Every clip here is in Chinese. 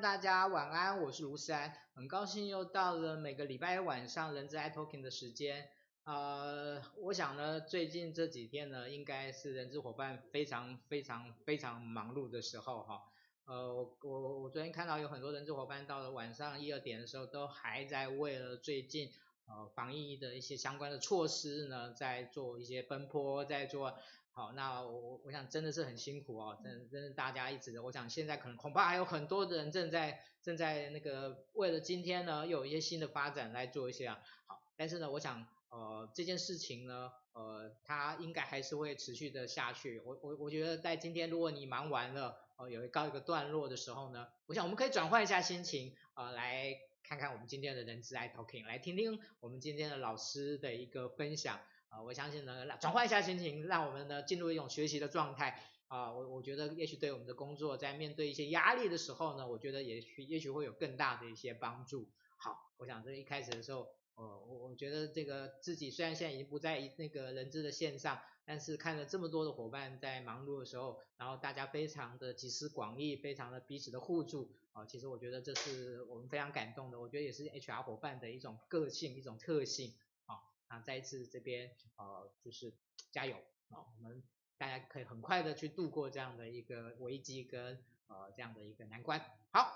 大家晚安，我是卢山，很高兴又到了每个礼拜晚上人资 iTalking 的时间。呃，我想呢，最近这几天呢，应该是人资伙伴非常非常非常忙碌的时候哈。呃，我我我昨天看到有很多人资伙伴到了晚上一二点的时候，都还在为了最近呃防疫的一些相关的措施呢，在做一些奔波，在做。好，那我我想真的是很辛苦哦，真真的大家一直，我想现在可能恐怕还有很多的人正在正在那个为了今天呢，又有一些新的发展来做一些啊。好，但是呢，我想呃这件事情呢，呃它应该还是会持续的下去。我我我觉得在今天如果你忙完了，呃有一告一个段落的时候呢，我想我们可以转换一下心情，呃来看看我们今天的人资 iTalking，来听听我们今天的老师的一个分享。啊，我相信呢，转换一下心情，让我们呢进入一种学习的状态啊。我我觉得也许对我们的工作，在面对一些压力的时候呢，我觉得也许也许会有更大的一些帮助。好，我想这一开始的时候，呃，我我觉得这个自己虽然现在已经不在那个人资的线上，但是看了这么多的伙伴在忙碌的时候，然后大家非常的集思广益，非常的彼此的互助啊，其实我觉得这是我们非常感动的。我觉得也是 HR 伙伴的一种个性，一种特性。啊，再一次这边呃，就是加油啊！我们大家可以很快的去度过这样的一个危机跟呃这样的一个难关。好，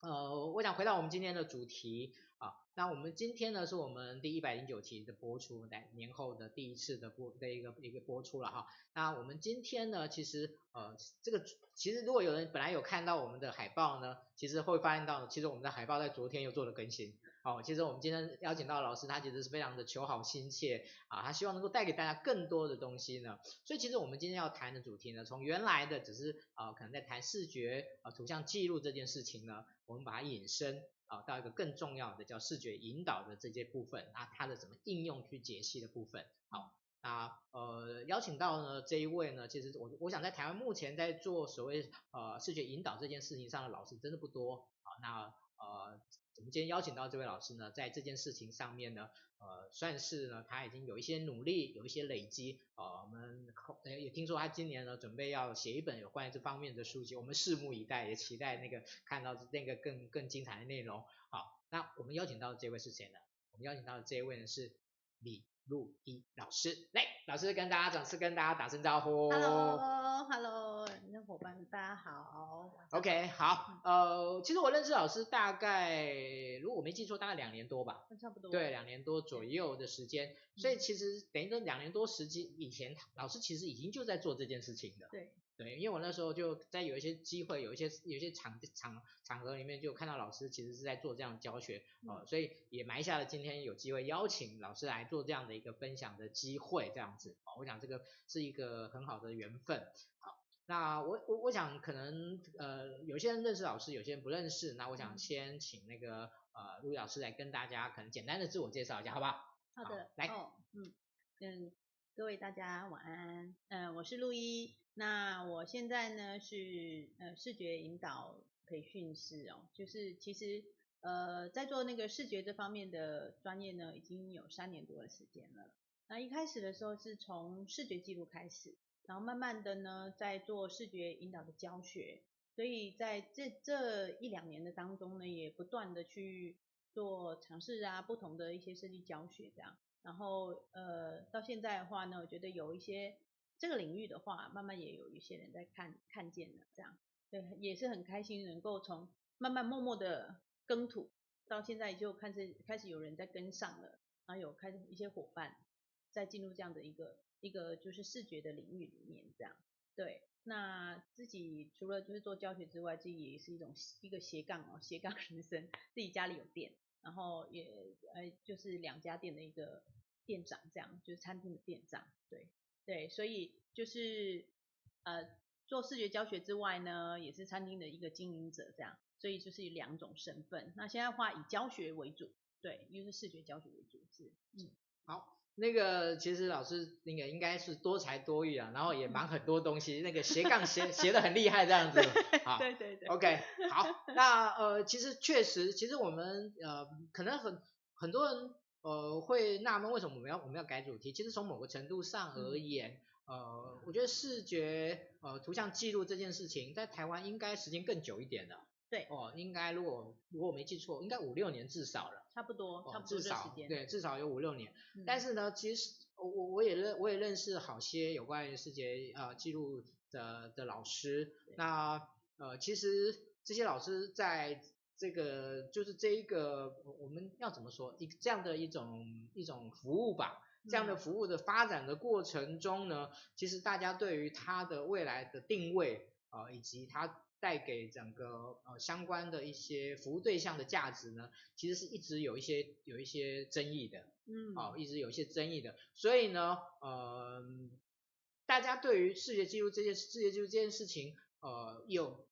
呃，我想回到我们今天的主题啊，那我们今天呢是我们第一百零九期的播出，在年后的第一次的播的一个一个播出了哈。那我们今天呢，其实呃这个其实如果有人本来有看到我们的海报呢，其实会发现到，其实我们的海报在昨天又做了更新。好，其实我们今天邀请到老师，他其实是非常的求好心切啊，他希望能够带给大家更多的东西呢。所以其实我们今天要谈的主题呢，从原来的只是啊，可能在谈视觉啊图像记录这件事情呢，我们把它引申啊到一个更重要的叫视觉引导的这些部分啊，它的怎么应用去解析的部分。好，那呃邀请到呢这一位呢，其实我我想在台湾目前在做所谓呃视觉引导这件事情上的老师真的不多啊。那呃我们今天邀请到这位老师呢，在这件事情上面呢，呃算是呢他已经有一些努力，有一些累积。呃我们也听说他今年呢准备要写一本有关于这方面的书籍，我们拭目以待，也期待那个看到那个更更精彩的内容。好，那我们邀请到的这位是谁呢？我们邀请到的这一位呢是李路一老师，来，老师跟大家掌声跟大家打声招呼。Hello，Hello，那伙伴大家好。OK，好，呃，其实我认识老师大概，如果我没记错，大概两年多吧。差不多。对，两年多左右的时间，所以其实等于说两年多时间以前，老师其实已经就在做这件事情的。对。对，因为我那时候就在有一些机会，有一些有一些场场场合里面，就看到老师其实是在做这样教学，呃，嗯，所以也埋下了今天有机会邀请老师来做这样的一个分享的机会，这样子，我想这个是一个很好的缘分。好，那我我我想可能呃有些人认识老师，有些人不认识，那我想先请那个呃陆一老师来跟大家可能简单的自我介绍一下，好不好？好的，好来，哦，嗯嗯，各位大家晚安，嗯，呃，我是陆一。那我现在呢是呃视觉引导培训师哦，就是其实呃在做那个视觉这方面的专业呢，已经有三年多的时间了。那一开始的时候是从视觉记录开始，然后慢慢的呢在做视觉引导的教学，所以在这这一两年的当中呢，也不断的去做尝试啊，不同的一些设计教学这样。然后呃到现在的话呢，我觉得有一些。这个领域的话，慢慢也有一些人在看看见了，这样，对，也是很开心能够从慢慢默默的耕土，到现在就开始开始有人在跟上了，然后有开始一些伙伴在进入这样的一个一个就是视觉的领域里面，这样，对，那自己除了就是做教学之外，自己也是一种一个斜杠哦，斜杠人生，自己家里有店，然后也呃就是两家店的一个店长，这样，就是餐厅的店长，对。对，所以就是呃做视觉教学之外呢，也是餐厅的一个经营者这样，所以就是两种身份。那现在的话以教学为主，对，又是视觉教学为主，是，嗯，好，那个其实老师那个应该是多才多艺啊，然后也忙很多东西，那个斜杠斜斜的很厉害这样子，好，对对对，OK，好，那呃其实确实，其实我们呃可能很很多人。呃，会纳闷为什么我们要我们要改主题？其实从某个程度上而言，嗯、呃，我觉得视觉呃图像记录这件事情，在台湾应该时间更久一点的。对。哦、呃，应该如果如果我没记错，应该五六年至少了。差不多，哦、差不多至少对，至少有五六年。嗯、但是呢，其实我我也认我也认识好些有关于视觉呃记录的的老师。那呃，其实这些老师在。这个就是这一个我们要怎么说一这样的一种一种服务吧，这样的服务的发展的过程中呢，嗯、其实大家对于它的未来的定位啊、呃，以及它带给整个呃相关的一些服务对象的价值呢，其实是一直有一些有一些争议的，嗯，啊、呃，一直有一些争议的，所以呢，呃，大家对于视觉记录这件视觉记录这件事情，呃，有。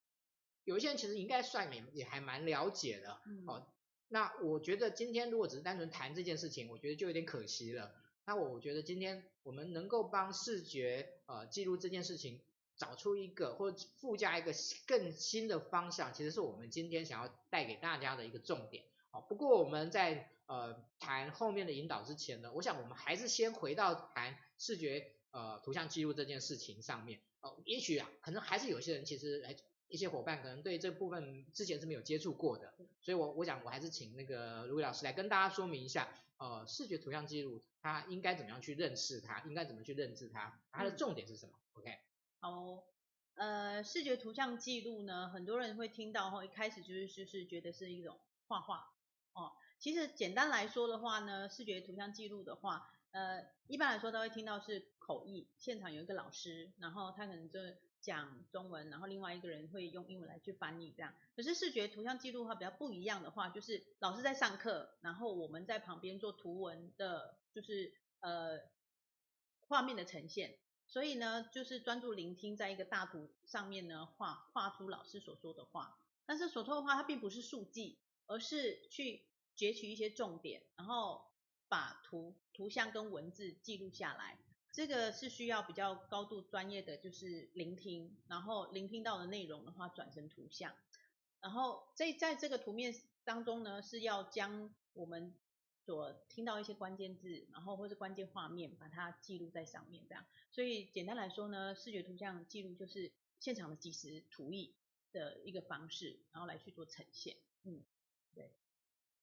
有一些人其实应该算也也还蛮了解的，嗯，哦，那我觉得今天如果只是单纯谈这件事情，我觉得就有点可惜了。那我觉得今天我们能够帮视觉呃记录这件事情找出一个或附加一个更新的方向，其实是我们今天想要带给大家的一个重点。哦，不过我们在呃谈后面的引导之前呢，我想我们还是先回到谈视觉呃图像记录这件事情上面。哦，也许啊，可能还是有些人其实来。一些伙伴可能对这部分之前是没有接触过的，所以我我想我还是请那个卢伟老师来跟大家说明一下，呃，视觉图像记录它应该怎么样去认识它，应该怎么去认知它，它的重点是什么、嗯、？OK？好，呃，视觉图像记录呢，很多人会听到后，一开始就是就是觉得是一种画画哦。其实简单来说的话呢，视觉图像记录的话，呃，一般来说都会听到是口译，现场有一个老师，然后他可能就。讲中文，然后另外一个人会用英文来去翻译，这样。可是视觉图像记录的话比较不一样的话，就是老师在上课，然后我们在旁边做图文的，就是呃画面的呈现。所以呢，就是专注聆听，在一个大图上面呢画画出老师所说的话。但是所说的话它并不是速记，而是去截取一些重点，然后把图图像跟文字记录下来。这个是需要比较高度专业的，就是聆听，然后聆听到的内容的话转成图像，然后在在这个图面当中呢，是要将我们所听到一些关键字，然后或是关键画面，把它记录在上面，这样。所以简单来说呢，视觉图像记录就是现场的即时图意的一个方式，然后来去做呈现。嗯，对。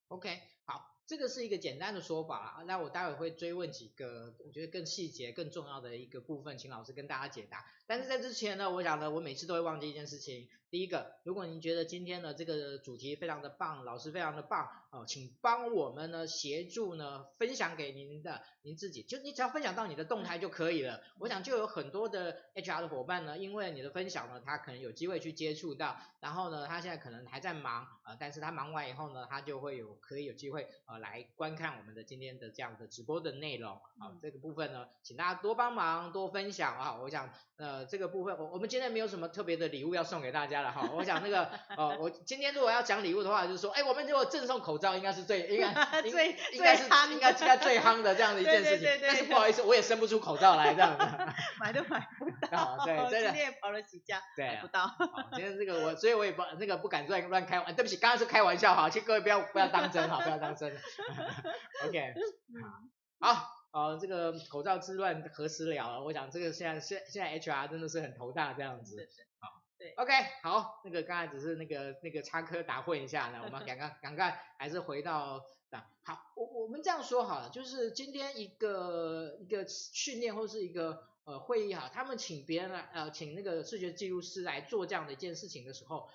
OK，好。这个是一个简单的说法啊，那我待会会追问几个我觉得更细节、更重要的一个部分，请老师跟大家解答。但是在之前呢，我想呢，我每次都会忘记一件事情。第一个，如果您觉得今天的这个主题非常的棒，老师非常的棒哦，请帮我们呢协助呢分享给您的您自己，就你只要分享到你的动态就可以了。我想就有很多的 HR 的伙伴呢，因为你的分享呢，他可能有机会去接触到，然后呢，他现在可能还在忙啊、呃，但是他忙完以后呢，他就会有可以有机会呃来观看我们的今天的这样的直播的内容啊、呃，这个部分呢，请大家多帮忙多分享啊，我想呃这个部分我我们今天没有什么特别的礼物要送给大家了哈。我想那个，呃，我今天如果要讲礼物的话，就是说，哎，我们如果赠送口罩，应该是最应该最应该是应该应该最夯的这样的一件事情。对对对对，但是不好意思，我也生不出口罩来这样子。买都买不到。对，真的。今天也跑了几家，对，买不到。今天这个我，所以我也不那个不敢乱乱开玩，对不起，刚刚是开玩笑哈，请各位不要不要当真哈，不要当真。OK，好，好，呃，这个口罩之乱何时了？我想这个现在现现在 HR 真的是很头大这样子。对，OK，好，那个刚才只是那个那个插科打诨一下呢，我们赶快赶快还是回到啊，好，我我们这样说好了，就是今天一个一个训练或是一个呃会议哈，他们请别人来呃请那个视觉记录师来做这样的一件事情的时候，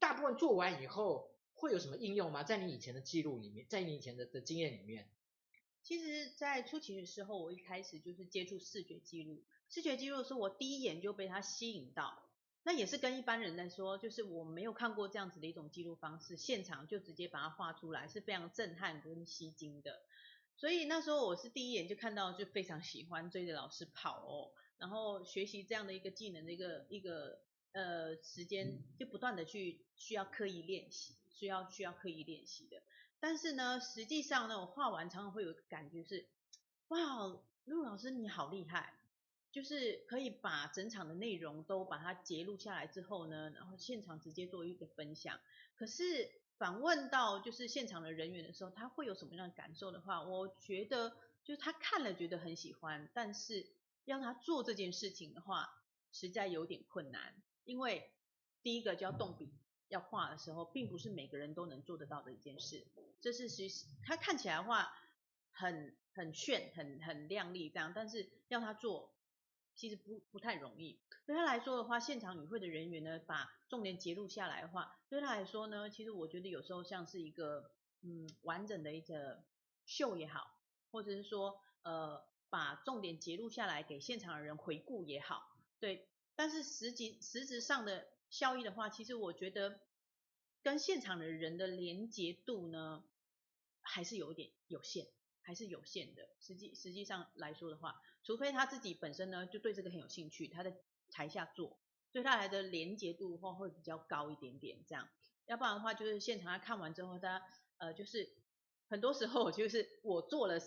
大部分做完以后会有什么应用吗？在你以前的记录里面，在你以前的的经验里面，其实，在初期的时候，我一开始就是接触视觉记录，视觉记录是我第一眼就被它吸引到。那也是跟一般人来说，就是我没有看过这样子的一种记录方式，现场就直接把它画出来，是非常震撼跟吸睛的。所以那时候我是第一眼就看到，就非常喜欢追着老师跑哦，然后学习这样的一个技能的一个一个呃时间，就不断的去需要刻意练习，需要需要刻意练习的。但是呢，实际上呢，我画完常常会有个感觉是，哇，陆老师你好厉害。就是可以把整场的内容都把它截录下来之后呢，然后现场直接做一个分享。可是访问到就是现场的人员的时候，他会有什么样的感受的话，我觉得就是他看了觉得很喜欢，但是要他做这件事情的话，实在有点困难。因为第一个就要动笔要画的时候，并不是每个人都能做得到的一件事。这是其实他看起来的话很很炫、很很亮丽这样，但是要他做。其实不不太容易，对他来说的话，现场与会的人员呢，把重点截录下来的话，对他来说呢，其实我觉得有时候像是一个嗯完整的一个秀也好，或者是说呃把重点截录下来给现场的人回顾也好，对，但是实际实质上的效益的话，其实我觉得跟现场的人的连结度呢，还是有点有限。还是有限的，实际实际上来说的话，除非他自己本身呢就对这个很有兴趣，他在台下做，对他来的连结度的话会比较高一点点，这样，要不然的话就是现场他看完之后，他呃就是很多时候就是我做了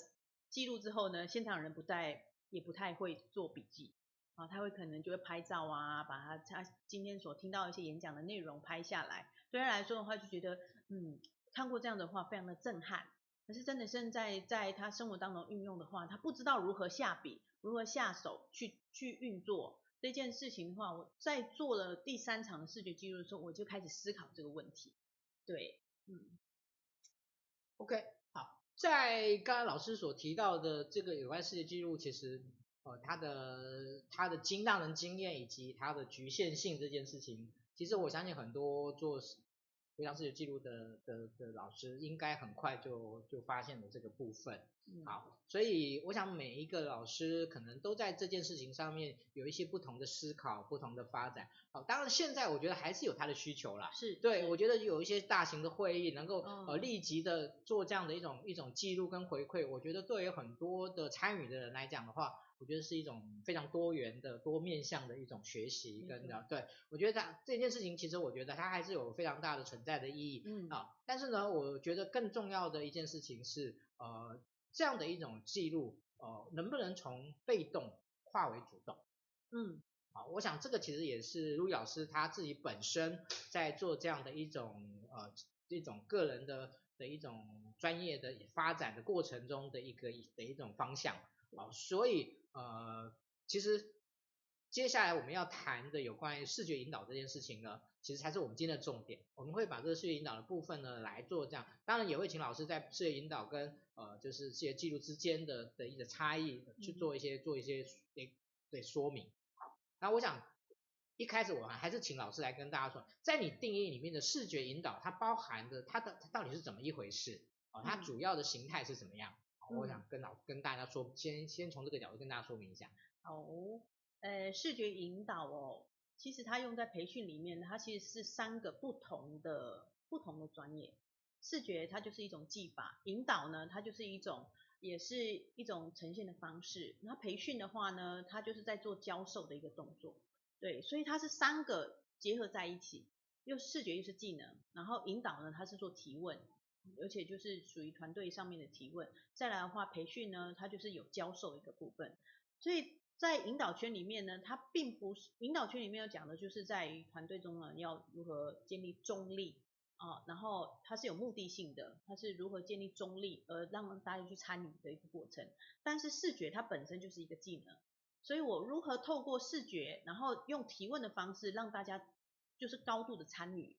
记录之后呢，现场人不在也不太会做笔记啊，他会可能就会拍照啊，把他他今天所听到一些演讲的内容拍下来，对他来说的话就觉得嗯看过这样的话非常的震撼。可是真的现在在他生活当中运用的话，他不知道如何下笔，如何下手去去运作这件事情的话，我在做了第三场的视觉记录的时候，我就开始思考这个问题。对，嗯，OK，好，在刚刚老师所提到的这个有关视觉记录，其实呃，他的他的经让人经验以及他的局限性这件事情，其实我相信很多做。非常视觉记录的的的老师应该很快就就发现了这个部分，好，所以我想每一个老师可能都在这件事情上面有一些不同的思考、不同的发展。好，当然现在我觉得还是有他的需求啦，是对，我觉得有一些大型的会议能够呃立即的做这样的一种一种记录跟回馈，我觉得对于很多的参与的人来讲的话。我觉得是一种非常多元的、多面向的一种学习跟的，对，我觉得它这件事情其实我觉得它还是有非常大的存在的意义，嗯啊，但是呢，我觉得更重要的一件事情是，呃，这样的一种记录，呃，能不能从被动化为主动？嗯，啊，我想这个其实也是陆老师他自己本身在做这样的一种呃一种个人的的一种专业的发展的过程中的一个的一种方向啊，所以呃，其实接下来我们要谈的有关于视觉引导这件事情呢。其实才是我们今天的重点，我们会把这个视觉引导的部分呢来做这样，当然也会请老师在视觉引导跟呃就是视觉记录之间的的一个差异去做一些、嗯、做一些对对说明。好，那我想一开始我还是请老师来跟大家说，在你定义里面的视觉引导，它包含的它的它到底是怎么一回事啊、哦？它主要的形态是怎么样？嗯、我想跟老跟大家说，先先从这个角度跟大家说明一下。哦，呃，视觉引导哦。其实它用在培训里面，它其实是三个不同的不同的专业。视觉它就是一种技法，引导呢它就是一种也是一种呈现的方式。那培训的话呢，它就是在做教授的一个动作。对，所以它是三个结合在一起，又视觉又是技能，然后引导呢它是做提问，而且就是属于团队上面的提问。再来的话，培训呢它就是有教授的一个部分，所以。在引导圈里面呢，它并不是引导圈里面要讲的，就是在于团队中呢要如何建立中立啊，然后它是有目的性的，它是如何建立中立而让大家去参与的一个过程。但是视觉它本身就是一个技能，所以我如何透过视觉，然后用提问的方式让大家就是高度的参与。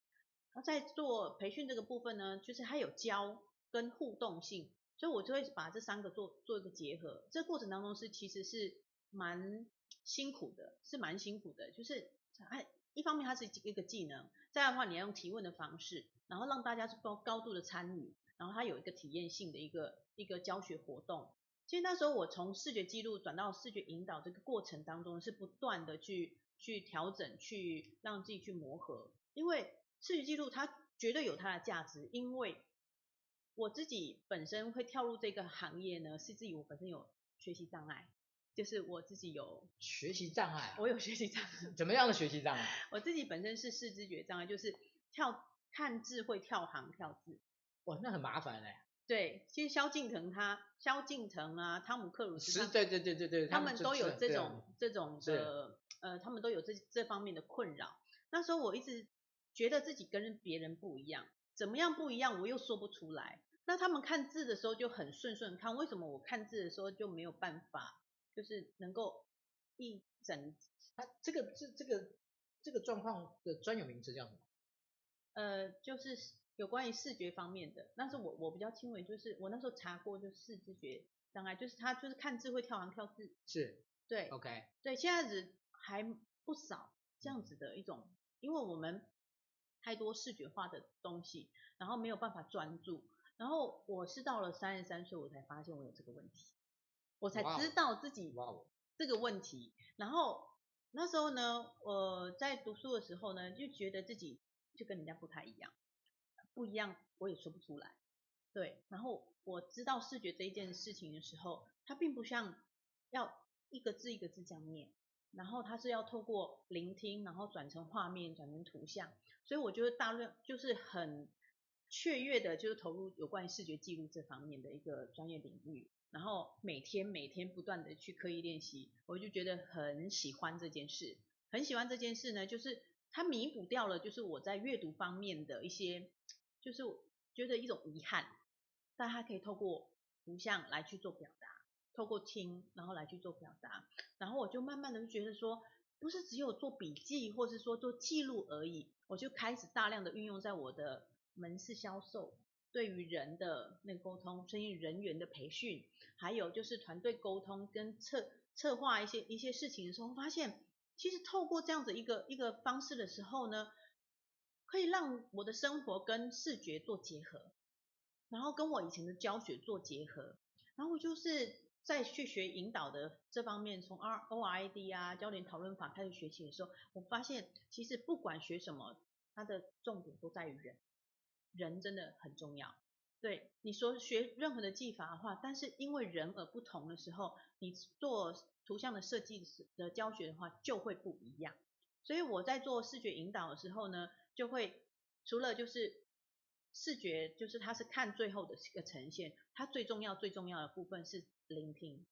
那在做培训这个部分呢，就是它有教跟互动性，所以我就会把这三个做做一个结合。这过程当中是其实是。蛮辛苦的，是蛮辛苦的，就是哎，一方面它是一个技能，再的话你要用提问的方式，然后让大家是高高度的参与，然后它有一个体验性的一个一个教学活动。其实那时候我从视觉记录转到视觉引导这个过程当中，是不断的去去调整，去让自己去磨合，因为视觉记录它绝对有它的价值，因为我自己本身会跳入这个行业呢，是自己我本身有学习障碍。就是我自己有学习障碍，啊，我有学习障碍。怎么样的学习障碍？我自己本身是视知觉障碍，就是跳看字会跳行跳字。哇，那很麻烦嘞。对，其实萧敬腾他，萧敬腾啊，汤姆克鲁斯，对对对对对，他们都有这种这种的，呃，他们都有这这方面的困扰。那时候我一直觉得自己跟别人不一样，怎么样不一样，我又说不出来。那他们看字的时候就很顺顺看，为什么我看字的时候就没有办法？就是能够一整，啊这个这这个这个状况的专有名词叫什么？呃，就是有关于视觉方面的。但是我我比较轻微，就是我那时候查过，就是视知觉障碍，就是他就是看字会跳行跳字。是。对。OK。对，现在子还不少这样子的一种，因为我们太多视觉化的东西，然后没有办法专注。然后我是到了三十三岁，我才发现我有这个问题。我才知道自己这个问题，然后那时候呢，我在读书的时候呢，就觉得自己就跟人家不太一样，不一样我也说不出来，对。然后我知道视觉这一件事情的时候，它并不像要一个字一个字这样念，然后它是要透过聆听，然后转成画面，转成图像，所以我觉得大量就是很雀跃的，就是投入有关于视觉记录这方面的一个专业领域。然后每天每天不断的去刻意练习，我就觉得很喜欢这件事，很喜欢这件事呢，就是它弥补掉了，就是我在阅读方面的一些，就是觉得一种遗憾，但它可以透过图像来去做表达，透过听，然后来去做表达，然后我就慢慢的觉得说，不是只有做笔记，或是说做记录而已，我就开始大量的运用在我的门市销售。对于人的那个沟通，生意人员的培训，还有就是团队沟通跟策策划一些一些事情的时候，发现其实透过这样子一个一个方式的时候呢，可以让我的生活跟视觉做结合，然后跟我以前的教学做结合，然后就是在去学引导的这方面，从 R O I D 啊焦点讨论法开始学习的时候，我发现其实不管学什么，它的重点都在于人。人真的很重要，对你说学任何的技法的话，但是因为人而不同的时候，你做图像的设计的教学的话就会不一样。所以我在做视觉引导的时候呢，就会除了就是视觉，就是它是看最后的一个呈现，它最重要最重要的部分是聆听，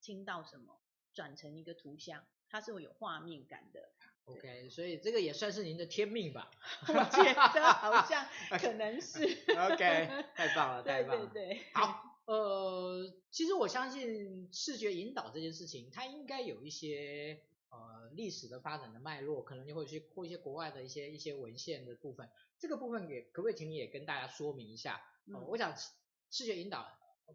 听到什么，转成一个图像，它是会有画面感的。OK，所以这个也算是您的天命吧？我觉得好像 可能是。OK，太棒了，太棒了。对对对。好，呃，其实我相信视觉引导这件事情，它应该有一些呃历史的发展的脉络，可能就会去或一些国外的一些一些文献的部分。这个部分也可不可以请你也跟大家说明一下？呃、我想视觉引导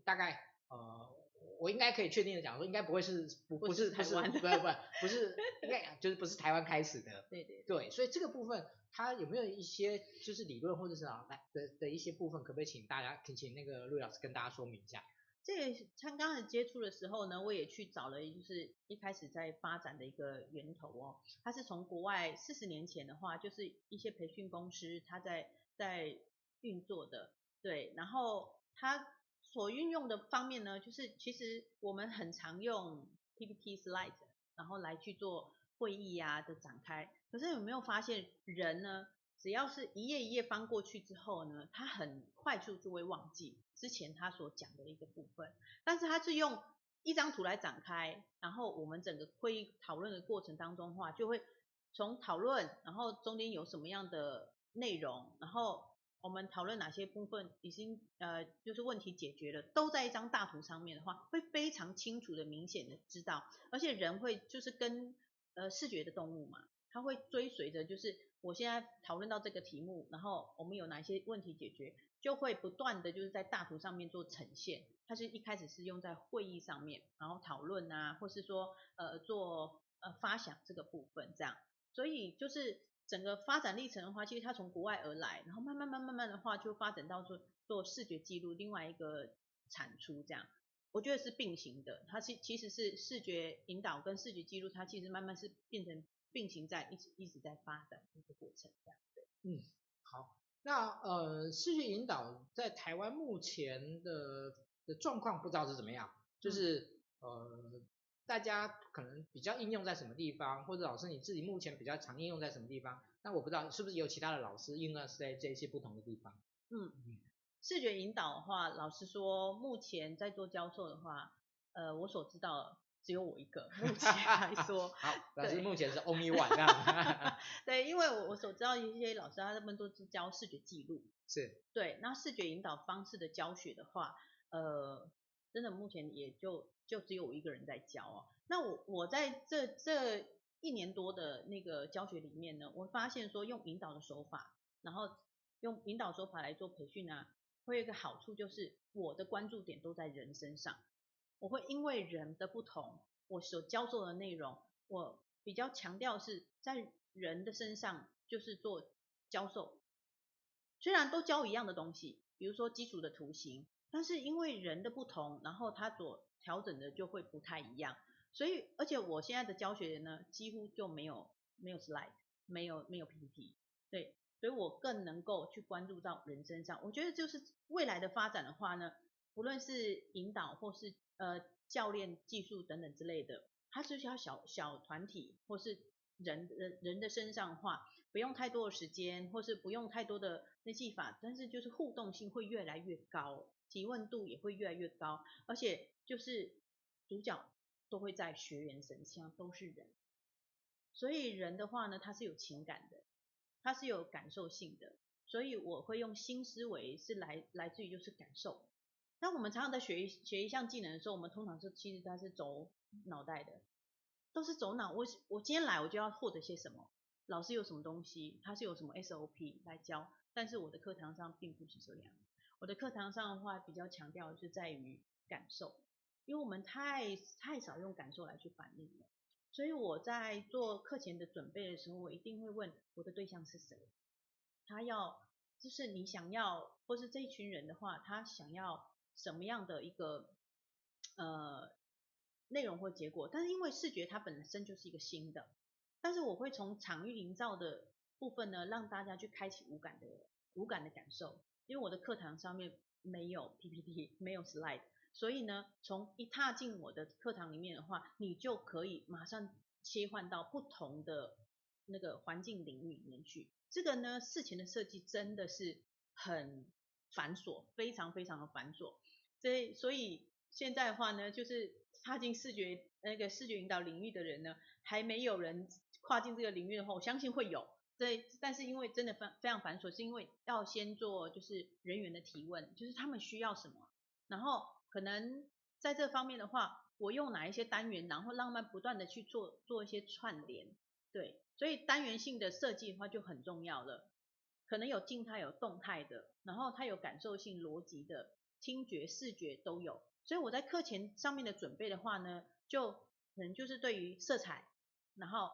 大概呃。我应该可以确定的讲说，应该不会是不不是不是不不不不是应该就是不是台湾开始的，对对对，所以这个部分它有没有一些就是理论或者是啊来的的一些部分，可不可以请大家请请那个陆老师跟大家说明一下？这个他刚开始接触的时候呢，我也去找了，就是一开始在发展的一个源头哦，它是从国外四十年前的话，就是一些培训公司它在在运作的，对，然后它。所运用的方面呢，就是其实我们很常用 PPT slide，然后来去做会议呀的展开。可是有没有发现人呢？只要是一页一页翻过去之后呢，他很快速就会忘记之前他所讲的一个部分。但是他是用一张图来展开，然后我们整个会议讨论的过程当中的话，就会从讨论，然后中间有什么样的内容，然后。我们讨论哪些部分已经呃就是问题解决了，都在一张大图上面的话，会非常清楚的、明显的知道。而且人会就是跟呃视觉的动物嘛，他会追随着就是我现在讨论到这个题目，然后我们有哪些问题解决，就会不断的就是在大图上面做呈现。它是一开始是用在会议上面，然后讨论啊，或是说呃做呃发想这个部分这样，所以就是。整个发展历程的话，其实它从国外而来，然后慢慢慢慢慢的话，就发展到做做视觉记录，另外一个产出这样，我觉得是并行的。它是其实是视觉引导跟视觉记录，它其实慢慢是变成并行在一直一直在发展一个过程这样。对，嗯，好，那呃视觉引导在台湾目前的的状况不知道是怎么样，就是、呃。大家可能比较应用在什么地方，或者老师你自己目前比较常应用在什么地方？那我不知道是不是有其他的老师应用在这些不同的地方。嗯，视觉引导的话，老师说目前在做教授的话，呃，我所知道只有我一个，目前来说。好，老师目前是 only one 这样。对，因为我我所知道一些老师，他们都是教视觉记录。是。对，那视觉引导方式的教学的话，呃，真的目前也就。就只有我一个人在教哦。那我我在这这一年多的那个教学里面呢，我发现说用引导的手法，然后用引导手法来做培训啊，会有一个好处就是我的关注点都在人身上。我会因为人的不同，我所教授的内容，我比较强调是在人的身上就是做教授。虽然都教一样的东西，比如说基础的图形，但是因为人的不同，然后他所调整的就会不太一样，所以而且我现在的教学呢，几乎就没有没有 slide，没有没有 PPT，对，所以我更能够去关注到人身上。我觉得就是未来的发展的话呢，不论是引导或是呃教练技术等等之类的，它是需要小小团体或是人人人的身上的话，不用太多的时间，或是不用太多的那技法，但是就是互动性会越来越高，提问度也会越来越高，而且。就是主角都会在学员身上，都是人，所以人的话呢，他是有情感的，他是有感受性的，所以我会用新思维是来来自于就是感受。当我们常常在学一学一项技能的时候，我们通常是其实他是走脑袋的，都是走脑。我我今天来我就要获得些什么？老师有什么东西？他是有什么 SOP 来教？但是我的课堂上并不是这样，我的课堂上的话比较强调是在于感受。因为我们太太少用感受来去反应了，所以我在做课前的准备的时候，我一定会问我的对象是谁，他要就是你想要，或是这一群人的话，他想要什么样的一个呃内容或结果？但是因为视觉它本身就是一个新的，但是我会从场域营造的部分呢，让大家去开启五感的五感的感受，因为我的课堂上面没有 PPT，没有 slide。所以呢，从一踏进我的课堂里面的话，你就可以马上切换到不同的那个环境领域里面去。这个呢，事前的设计真的是很繁琐，非常非常的繁琐。所以，所以现在的话呢，就是踏进视觉那个视觉引导领域的人呢，还没有人跨进这个领域的话，我相信会有。对，但是因为真的非非常繁琐，是因为要先做就是人员的提问，就是他们需要什么，然后可能在这方面的话，我用哪一些单元，然后让他们不断的去做做一些串联，对，所以单元性的设计的话就很重要了，可能有静态有动态的，然后它有感受性逻辑的，听觉视觉都有，所以我在课前上面的准备的话呢，就可能就是对于色彩，然后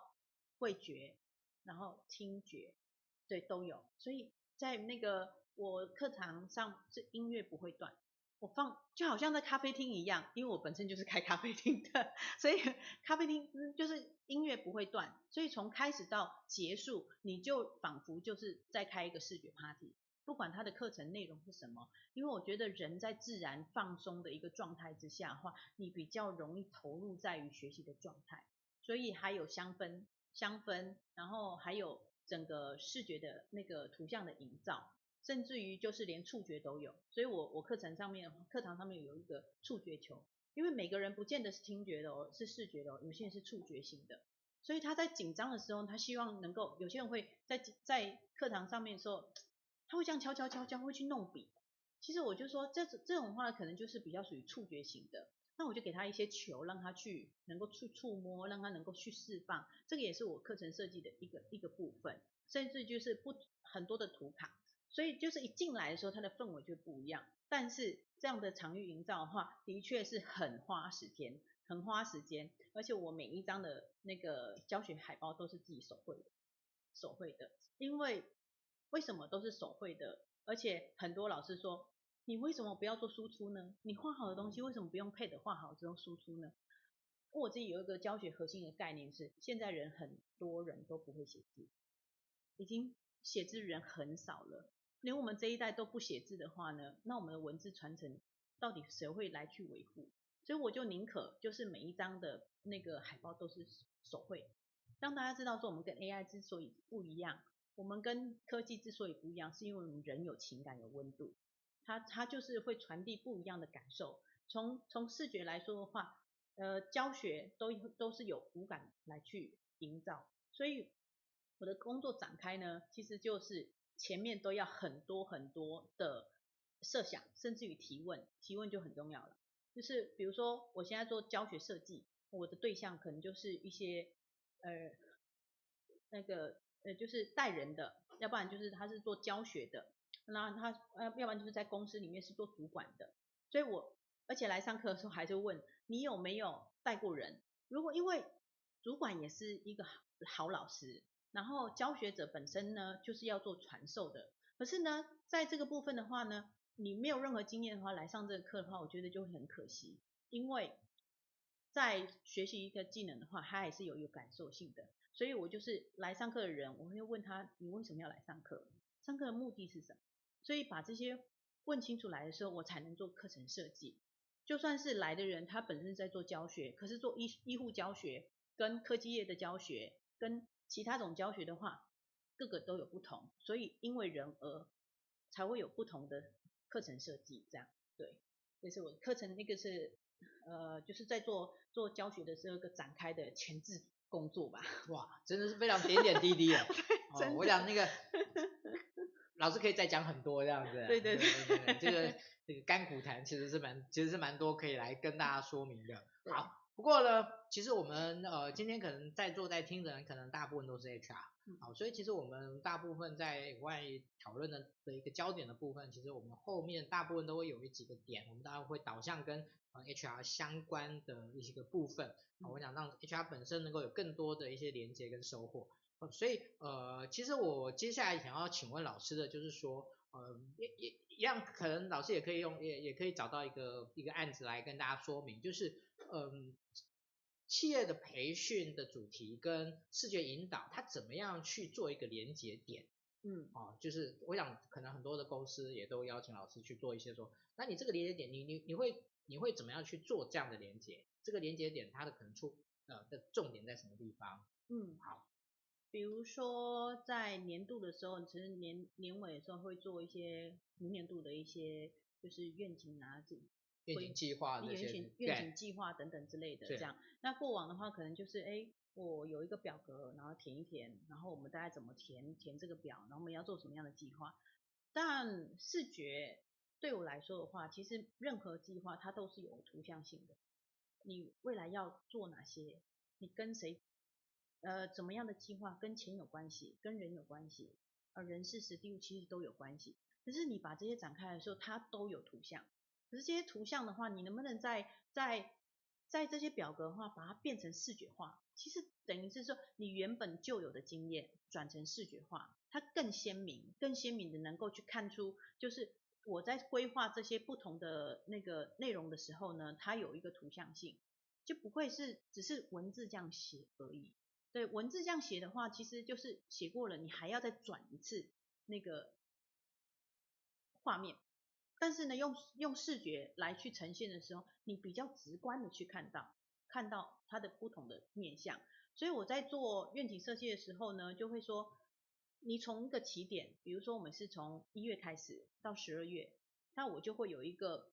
味觉。然后听觉，对，都有，所以在那个我课堂上是音乐不会断，我放就好像在咖啡厅一样，因为我本身就是开咖啡厅的，所以咖啡厅就是音乐不会断，所以从开始到结束，你就仿佛就是在开一个视觉 party，不管它的课程内容是什么，因为我觉得人在自然放松的一个状态之下的话，你比较容易投入在于学习的状态，所以还有香氛。香氛，然后还有整个视觉的那个图像的营造，甚至于就是连触觉都有。所以我我课程上面课堂上面有一个触觉球，因为每个人不见得是听觉的哦，是视觉的哦，有些人是触觉型的。所以他在紧张的时候，他希望能够，有些人会在在课堂上面说，他会这样敲敲敲敲，会去弄笔。其实我就说这这种话可能就是比较属于触觉型的。那我就给他一些球，让他去能够去触摸，让他能够去释放。这个也是我课程设计的一个一个部分，甚至就是不很多的图卡，所以就是一进来的时候，它的氛围就不一样。但是这样的场域营造的话，的确是很花时间，很花时间。而且我每一张的那个教学海报都是自己手绘的，手绘的。因为为什么都是手绘的？而且很多老师说。你为什么不要做输出呢？你画好的东西为什么不用配的画好之后输出呢？我自己有一个教学核心的概念是，现在人很多人都不会写字，已经写字人很少了，连我们这一代都不写字的话呢，那我们的文字传承到底谁会来去维护？所以我就宁可就是每一张的那个海报都是手绘，让大家知道说我们跟 AI 之所以不一样，我们跟科技之所以不一样，是因为我们人有情感有温度。它它就是会传递不一样的感受。从从视觉来说的话，呃，教学都都是有五感来去营造。所以我的工作展开呢，其实就是前面都要很多很多的设想，甚至于提问，提问就很重要了。就是比如说我现在做教学设计，我的对象可能就是一些呃那个呃就是带人的，要不然就是他是做教学的。那他呃，要不然就是在公司里面是做主管的，所以我而且来上课的时候还是问你有没有带过人？如果因为主管也是一个好好老师，然后教学者本身呢就是要做传授的，可是呢在这个部分的话呢，你没有任何经验的话来上这个课的话，我觉得就会很可惜，因为在学习一个技能的话，它还是有一个感受性的，所以我就是来上课的人，我会问他你为什么要来上课？上课的目的是什么？所以把这些问清楚来的时候，我才能做课程设计。就算是来的人，他本身在做教学，可是做医医护教学、跟科技业的教学、跟其他种教学的话，各个都有不同。所以因为人而才会有不同的课程设计。这样，对，这是我课程那个是呃，就是在做做教学的时候一个展开的前置工作吧。哇，真的是非常点点滴滴啊！哦，我讲那个。老师可以再讲很多这样子，对对对，对，这个这个干苦谈其实是蛮其实是蛮多可以来跟大家说明的。好，不过呢，其实我们呃今天可能在座在听的人可能大部分都是 HR，好，所以其实我们大部分在关于讨论的的一个焦点的部分，其实我们后面大部分都会有一几个点，我们当然会导向跟呃 HR 相关的一些个部分，好，我想让 HR 本身能够有更多的一些连接跟收获。所以呃，其实我接下来想要请问老师的就是说，呃，也也一样，可能老师也可以用，也也可以找到一个一个案子来跟大家说明，就是嗯、呃，企业的培训的主题跟视觉引导，它怎么样去做一个连接点？嗯，啊，就是我想可能很多的公司也都邀请老师去做一些说，那你这个连接点，你你你会你会怎么样去做这样的连接？这个连接点它的可能出呃的重点在什么地方？嗯，好。比如说在年度的时候，其实年年尾的时候会做一些明年度的一些就是愿景啊，这愿景计划愿景愿景计划等等之类的这样。那过往的话，可能就是哎，我有一个表格，然后填一填，然后我们大概怎么填填这个表，然后我们要做什么样的计划。但视觉对我来说的话，其实任何计划它都是有图像性的。你未来要做哪些？你跟谁？呃，怎么样的计划跟钱有关系，跟人有关系，而，人事时地物其实都有关系。可是你把这些展开的时候，它都有图像。可是这些图像的话，你能不能在在在这些表格的话，把它变成视觉化？其实等于是说，你原本就有的经验转成视觉化，它更鲜明，更鲜明的能够去看出，就是我在规划这些不同的那个内容的时候呢，它有一个图像性，就不会是只是文字这样写而已。对，文字这样写的话，其实就是写过了，你还要再转一次那个画面。但是呢，用用视觉来去呈现的时候，你比较直观的去看到，看到它的不同的面相。所以我在做愿景设计的时候呢，就会说，你从一个起点，比如说我们是从一月开始到十二月，那我就会有一个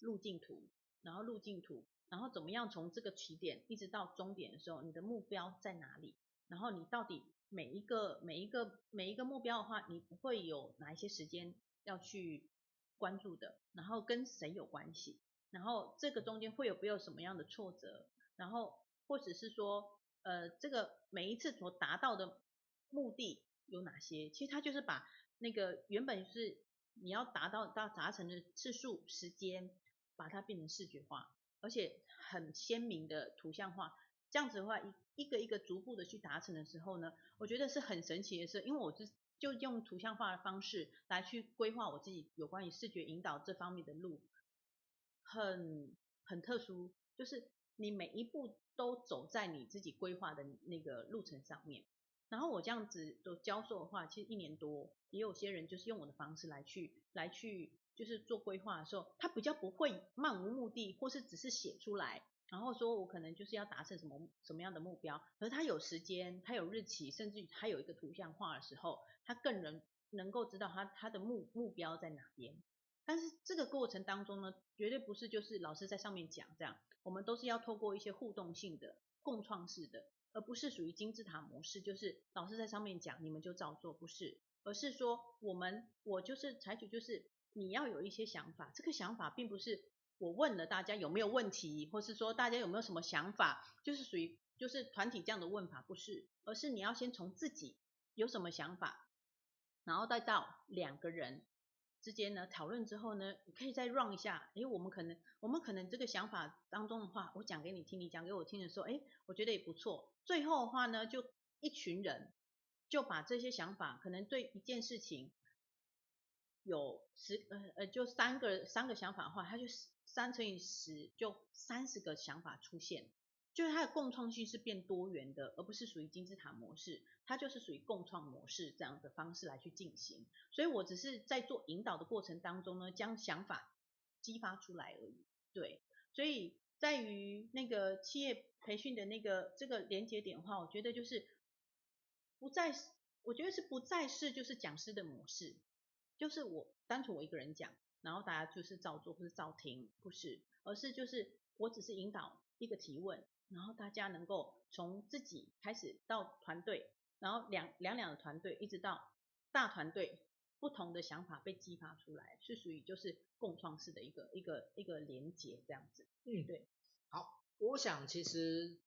路径图，然后路径图。然后怎么样从这个起点一直到终点的时候，你的目标在哪里？然后你到底每一个每一个每一个目标的话，你不会有哪一些时间要去关注的？然后跟谁有关系？然后这个中间会有没有什么样的挫折？然后或者是说，呃，这个每一次所达到的目的有哪些？其实它就是把那个原本是你要达到到达成的次数、时间，把它变成视觉化。而且很鲜明的图像化，这样子的话，一一个一个逐步的去达成的时候呢，我觉得是很神奇的事，因为我是就用图像化的方式来去规划我自己有关于视觉引导这方面的路，很很特殊，就是你每一步都走在你自己规划的那个路程上面。然后我这样子都教授的话，其实一年多，也有些人就是用我的方式来去来去。就是做规划的时候，他比较不会漫无目的，或是只是写出来，然后说我可能就是要达成什么什么样的目标，而他有时间，他有日期，甚至于他有一个图像化的时候，他更能能够知道他他的目目标在哪边。但是这个过程当中呢，绝对不是就是老师在上面讲这样，我们都是要透过一些互动性的、共创式的，而不是属于金字塔模式，就是老师在上面讲，你们就照做，不是，而是说我们我就是采取就是。你要有一些想法，这个想法并不是我问了大家有没有问题，或是说大家有没有什么想法，就是属于就是团体这样的问法，不是，而是你要先从自己有什么想法，然后再到两个人之间呢讨论之后呢，你可以再 run 一下，诶，我们可能我们可能这个想法当中的话，我讲给你听，你讲给我听的时候，诶，我觉得也不错。最后的话呢，就一群人就把这些想法，可能对一件事情。有十呃呃，就三个三个想法的话，它就三乘以十，就三十个想法出现，就是它的共创性是变多元的，而不是属于金字塔模式，它就是属于共创模式这样的方式来去进行。所以我只是在做引导的过程当中呢，将想法激发出来而已。对，所以在于那个企业培训的那个这个连接点的话，我觉得就是不再，我觉得是不再是就是讲师的模式。就是我单纯我一个人讲，然后大家就是照做或是照听，不是，而是就是我只是引导一个提问，然后大家能够从自己开始到团队，然后两两两的团队一直到大团队，不同的想法被激发出来，是属于就是共创式的一个一个一个连接这样子。嗯，对。好，我想其实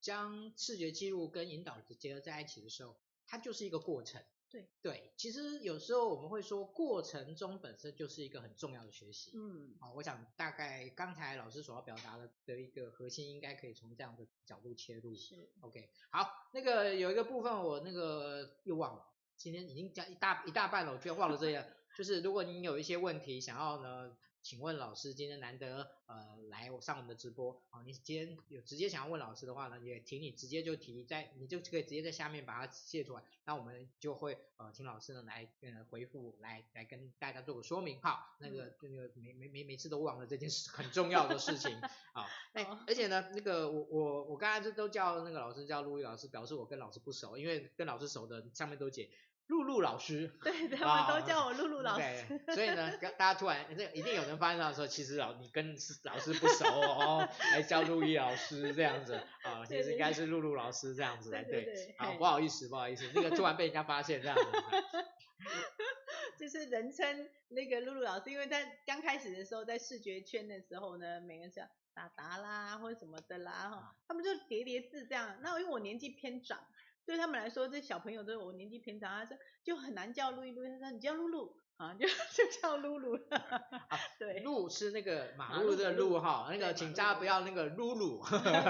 将视觉记录跟引导结合在一起的时候，它就是一个过程。对对，其实有时候我们会说，过程中本身就是一个很重要的学习。嗯，好，我想大概刚才老师所要表达的的一个核心，应该可以从这样的角度切入。是，OK，好，那个有一个部分我那个又忘了，今天已经讲一大一大半了，我居然忘了这样，就是如果您有一些问题想要呢。请问老师，今天难得呃来上我们的直播，啊，你今天有直接想要问老师的话呢，也请你直接就提在，你就可以直接在下面把它写出来，那我们就会呃请老师呢来呃回复，来来跟大家做个说明，好，那个那个每每每每次都忘了这件事很重要的事情，啊，那而且呢那个我我我刚才就都叫那个老师叫陆毅老师，表示我跟老师不熟，因为跟老师熟的上面都写露露老师，对，他们都叫我露露老师。哦、对，所以呢，大家突然，这一定有人发现到说，其实老你跟老师不熟哦，还叫路易老师这样子啊、哦，其实应该是露露老师这样子才对，好，不好意思，不好意思，那个突然被人家发现这样子。就是人称那个露露老师，因为在刚开始的时候，在视觉圈的时候呢，每个人叫达达啦或者什么的啦哈，他们就叠叠字这样。那因为我年纪偏长。对他们来说，这小朋友都是我年纪偏长，他说就很难叫露一露，他说你叫露露啊，就就叫露露。啊，对，露是那个马路的路哈，那个请大家不要那个露露，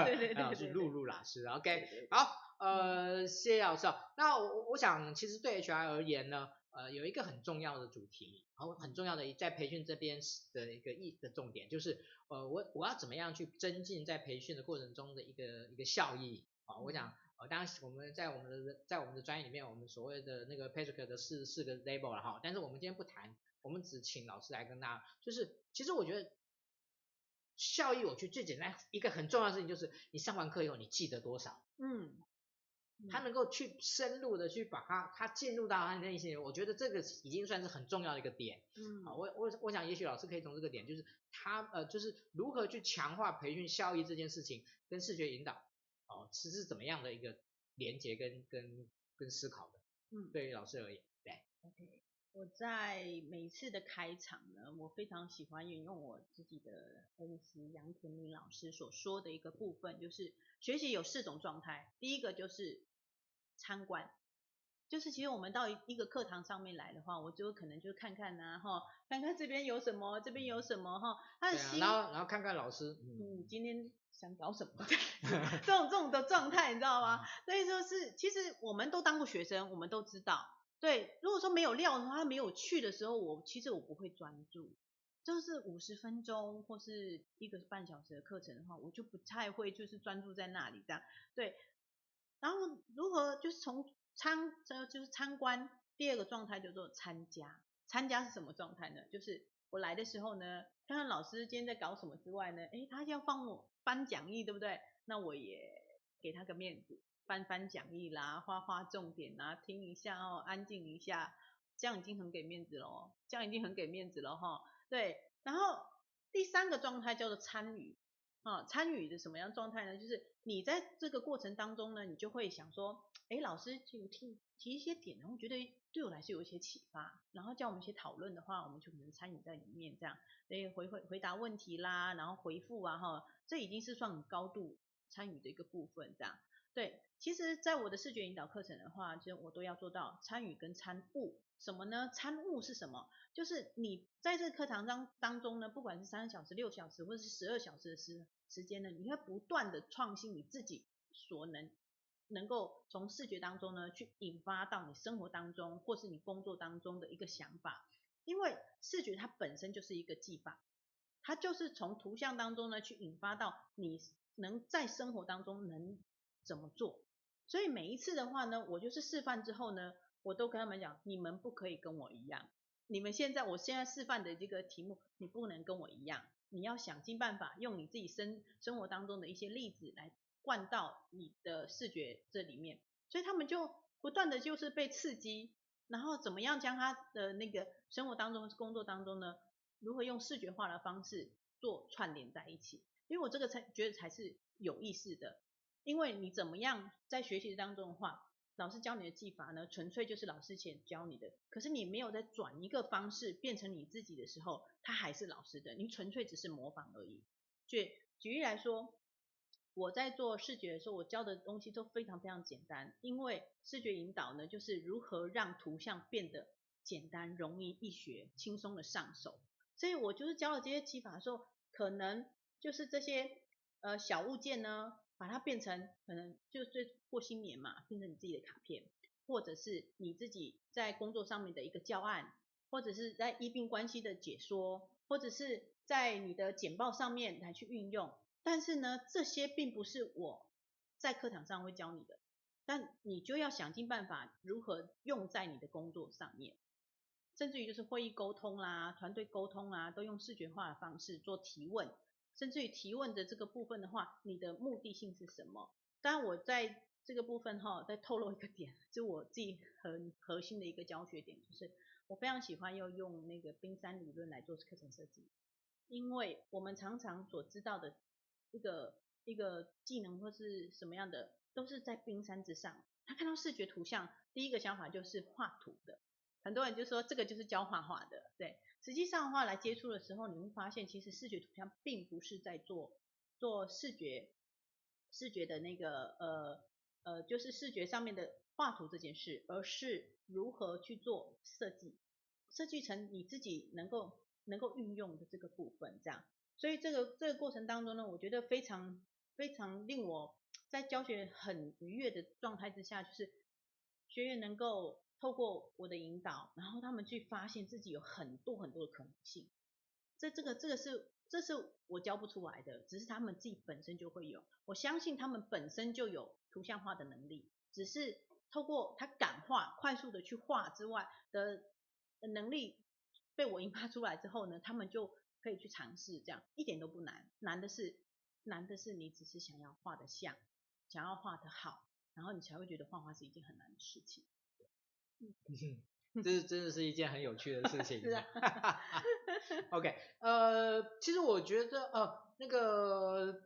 对对对，是露露老师，OK，好，呃，谢谢老师。那我我想，其实对 HR 而言呢，呃，有一个很重要的主题，然后很重要的在培训这边的一个意的重点，就是呃，我我要怎么样去增进在培训的过程中的一个一个效益啊？我想。呃，当然我们在我们的在我们的专业里面，我们所谓的那个 Patrick 的四四个 label 了哈。但是我们今天不谈，我们只请老师来跟大家，就是其实我觉得效益，我觉得最简单一个很重要的事情就是你上完课以后你记得多少，嗯，他能够去深入的去把它他进入到他的内心，我觉得这个已经算是很重要的一个点，嗯，啊，我我我想也许老师可以从这个点，就是他呃就是如何去强化培训效益这件事情跟视觉引导。哦，是是怎么样的一个连接跟跟跟思考的？嗯，对于老师而言，对。OK，我在每次的开场呢，我非常喜欢引用我自己的恩师杨天明老师所说的一个部分，就是学习有四种状态。第一个就是参观，就是其实我们到一个课堂上面来的话，我就可能就看看呐，哈，看看这边有什么，这边有什么，哈，他的心，然后然后看看老师，嗯，嗯今天。想搞什么？这种这种的状态，你知道吗？所以说是，其实我们都当过学生，我们都知道。对，如果说没有料的话，他没有去的时候，我其实我不会专注。就是五十分钟或是一个半小时的课程的话，我就不太会就是专注在那里这样。对，然后如何就是从参呃就是参观，第二个状态叫做参加。参加是什么状态呢？就是我来的时候呢，看看老师今天在搞什么之外呢，诶，他要放我。翻讲义对不对？那我也给他个面子，翻翻讲义啦，画画重点啦，听一下哦，安静一下，这样已经很给面子了哦，这样已经很给面子了哈、哦。对，然后第三个状态叫做参与啊，参与的什么样状态呢？就是你在这个过程当中呢，你就会想说，哎，老师就听提一些点，然后觉得对我来说有一些启发，然后叫我们一些讨论的话，我们就可能参与在里面这样，所以回回回答问题啦，然后回复啊哈。这已经是算很高度参与的一个部分，这样对。其实，在我的视觉引导课程的话，就我都要做到参与跟参悟。什么呢？参悟是什么？就是你在这个课堂当当中呢，不管是三个小时、六小时，或者是十二小时的时时间呢，你会不断的创新你自己所能能够从视觉当中呢，去引发到你生活当中或是你工作当中的一个想法。因为视觉它本身就是一个技法。它就是从图像当中呢，去引发到你能在生活当中能怎么做。所以每一次的话呢，我就是示范之后呢，我都跟他们讲，你们不可以跟我一样。你们现在，我现在示范的这个题目，你不能跟我一样。你要想尽办法，用你自己生生活当中的一些例子来灌到你的视觉这里面。所以他们就不断的就是被刺激，然后怎么样将他的那个生活当中、工作当中呢？如何用视觉化的方式做串联在一起？因为我这个才觉得才是有意思的。因为你怎么样在学习当中的话，老师教你的技法呢，纯粹就是老师前教你的。可是你没有在转一个方式变成你自己的时候，它还是老师的，你纯粹只是模仿而已。举举例来说，我在做视觉的时候，我教的东西都非常非常简单。因为视觉引导呢，就是如何让图像变得简单、容易易学、轻松的上手。所以我就是教了这些技法的时候，可能就是这些呃小物件呢，把它变成可能就是过新年嘛，变成你自己的卡片，或者是你自己在工作上面的一个教案，或者是在医病关系的解说，或者是在你的简报上面来去运用。但是呢，这些并不是我在课堂上会教你的，但你就要想尽办法如何用在你的工作上面。甚至于就是会议沟通啦、团队沟通啊，都用视觉化的方式做提问。甚至于提问的这个部分的话，你的目的性是什么？当然我在这个部分哈，再透露一个点，就我自己很核心的一个教学点，就是我非常喜欢要用那个冰山理论来做课程设计，因为我们常常所知道的一个一个技能或是什么样的，都是在冰山之上。他看到视觉图像，第一个想法就是画图的，很多人就说这个就是教画画的，对。实际上的话来接触的时候，你会发现其实视觉图像并不是在做做视觉视觉的那个呃呃就是视觉上面的画图这件事，而是如何去做设计，设计成你自己能够能够运用的这个部分，这样。所以这个这个过程当中呢，我觉得非常非常令我在教学很愉悦的状态之下，就是学员能够。透过我的引导，然后他们去发现自己有很多很多的可能性。这这个这个是这是我教不出来的，只是他们自己本身就会有。我相信他们本身就有图像化的能力，只是透过他感化，快速的去画之外的能力被我引发出来之后呢，他们就可以去尝试，这样一点都不难。难的是难的是你只是想要画得像，想要画得好，然后你才会觉得画画是一件很难的事情。嗯，这是真的是一件很有趣的事情。是啊。OK，呃，其实我觉得，呃，那个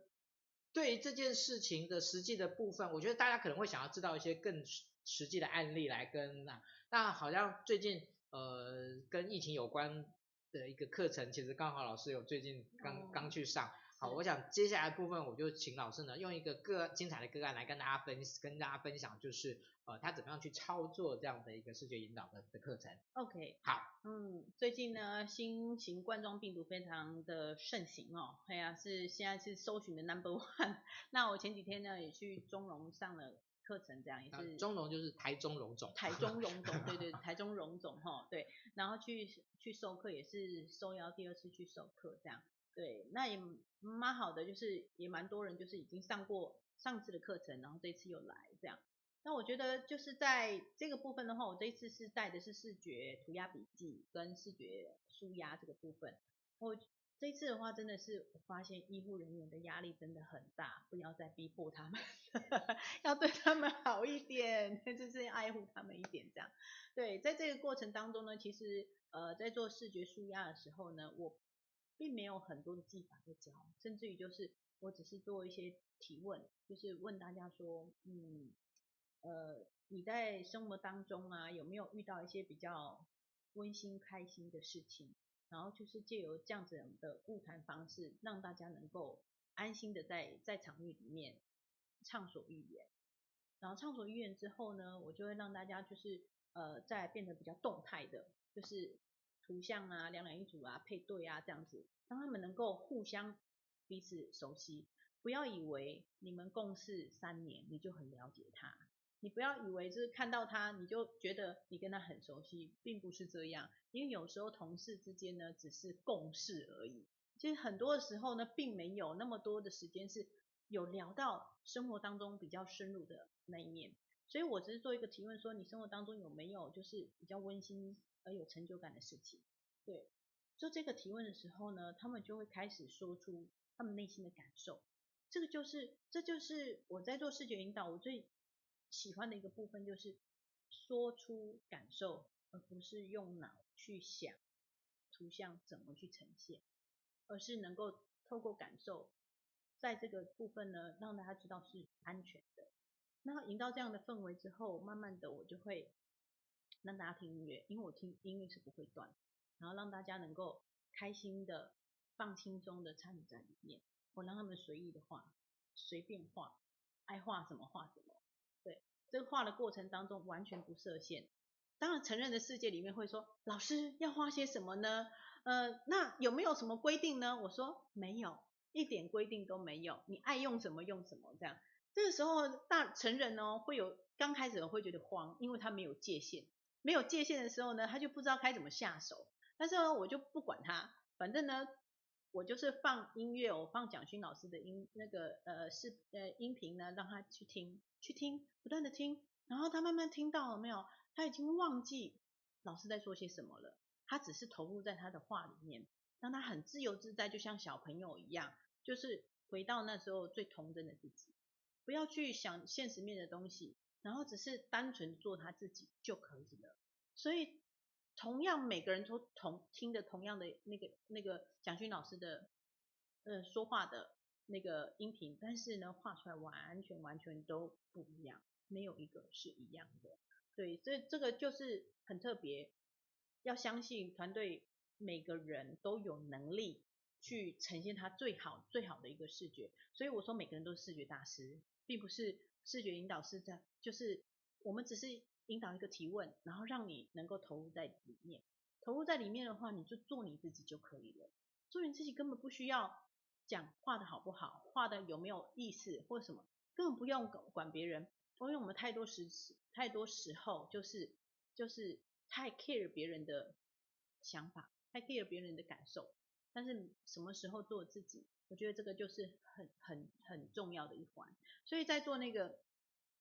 对于这件事情的实际的部分，我觉得大家可能会想要知道一些更实际的案例来跟那，那好像最近呃跟疫情有关的一个课程，其实刚好老师有最近刚刚去上。好，我想接下来部分我就请老师呢用一个个精彩的个案来跟大家分跟大家分享，就是呃他怎么样去操作这样的一个视觉引导的的课程。OK，好，嗯，最近呢新型冠状病毒非常的盛行哦，哎呀是现在是搜寻的 Number One。那我前几天呢也去中荣上了课程，这样也是。中荣就是台中荣总。台中荣总，对对，台中荣总哈，对，然后去去授课也是受邀第二次去授课这样。对，那也蛮好的，就是也蛮多人，就是已经上过上次的课程，然后这次又来这样。那我觉得就是在这个部分的话，我这次是带的是视觉涂鸦笔记跟视觉纾压这个部分。我这次的话，真的是我发现医护人员的压力真的很大，不要再逼迫他们，要对他们好一点，就是爱护他们一点这样。对，在这个过程当中呢，其实呃在做视觉舒压的时候呢，我。并没有很多的技法在教，甚至于就是我只是做一些提问，就是问大家说，嗯，呃，你在生活当中啊，有没有遇到一些比较温馨开心的事情？然后就是借由这样子的物谈方式，让大家能够安心的在在场域里面畅所欲言。然后畅所欲言之后呢，我就会让大家就是呃，再变得比较动态的，就是。图像啊，两两一组啊，配对啊，这样子，让他们能够互相彼此熟悉。不要以为你们共事三年，你就很了解他。你不要以为就是看到他，你就觉得你跟他很熟悉，并不是这样。因为有时候同事之间呢，只是共事而已。其实很多的时候呢，并没有那么多的时间是有聊到生活当中比较深入的那一面。所以我只是做一个提问，说你生活当中有没有就是比较温馨而有成就感的事情？对，做这个提问的时候呢，他们就会开始说出他们内心的感受。这个就是，这就是我在做视觉引导，我最喜欢的一个部分，就是说出感受，而不是用脑去想图像怎么去呈现，而是能够透过感受，在这个部分呢，让大家知道是安全的。那引到这样的氛围之后，慢慢的我就会让大家听音乐，因为我听音乐是不会断，然后让大家能够开心的、放轻松的参与在里面。我让他们随意的画，随便画，爱画什么画什么。对，这个画的过程当中完全不设限。当然，成人的世界里面会说，老师要画些什么呢？呃，那有没有什么规定呢？我说没有，一点规定都没有，你爱用什么用什么这样。这个时候，大成人呢会有刚开始会觉得慌，因为他没有界限，没有界限的时候呢，他就不知道该怎么下手。但是呢，我就不管他，反正呢，我就是放音乐，我放蒋勋老师的音那个呃视呃音频呢，让他去听，去听，不断的听，然后他慢慢听到了没有？他已经忘记老师在说些什么了，他只是投入在他的话里面，让他很自由自在，就像小朋友一样，就是回到那时候最童真的自己。不要去想现实面的东西，然后只是单纯做他自己就可以了。所以同样每个人都同听的同样的那个那个蒋勋老师的呃说话的那个音频，但是呢画出来完全完全都不一样，没有一个是一样的。对，所以这个就是很特别，要相信团队每个人都有能力。去呈现他最好最好的一个视觉，所以我说每个人都是视觉大师，并不是视觉引导师在，就是我们只是引导一个提问，然后让你能够投入在里面，投入在里面的话，你就做你自己就可以了，做你自己根本不需要讲画的好不好，画的有没有意思或什么，根本不用管别人，因为我们太多时太多时候就是就是太 care 别人的想法，太 care 别人的感受。但是什么时候做自己，我觉得这个就是很很很重要的一环。所以在做那个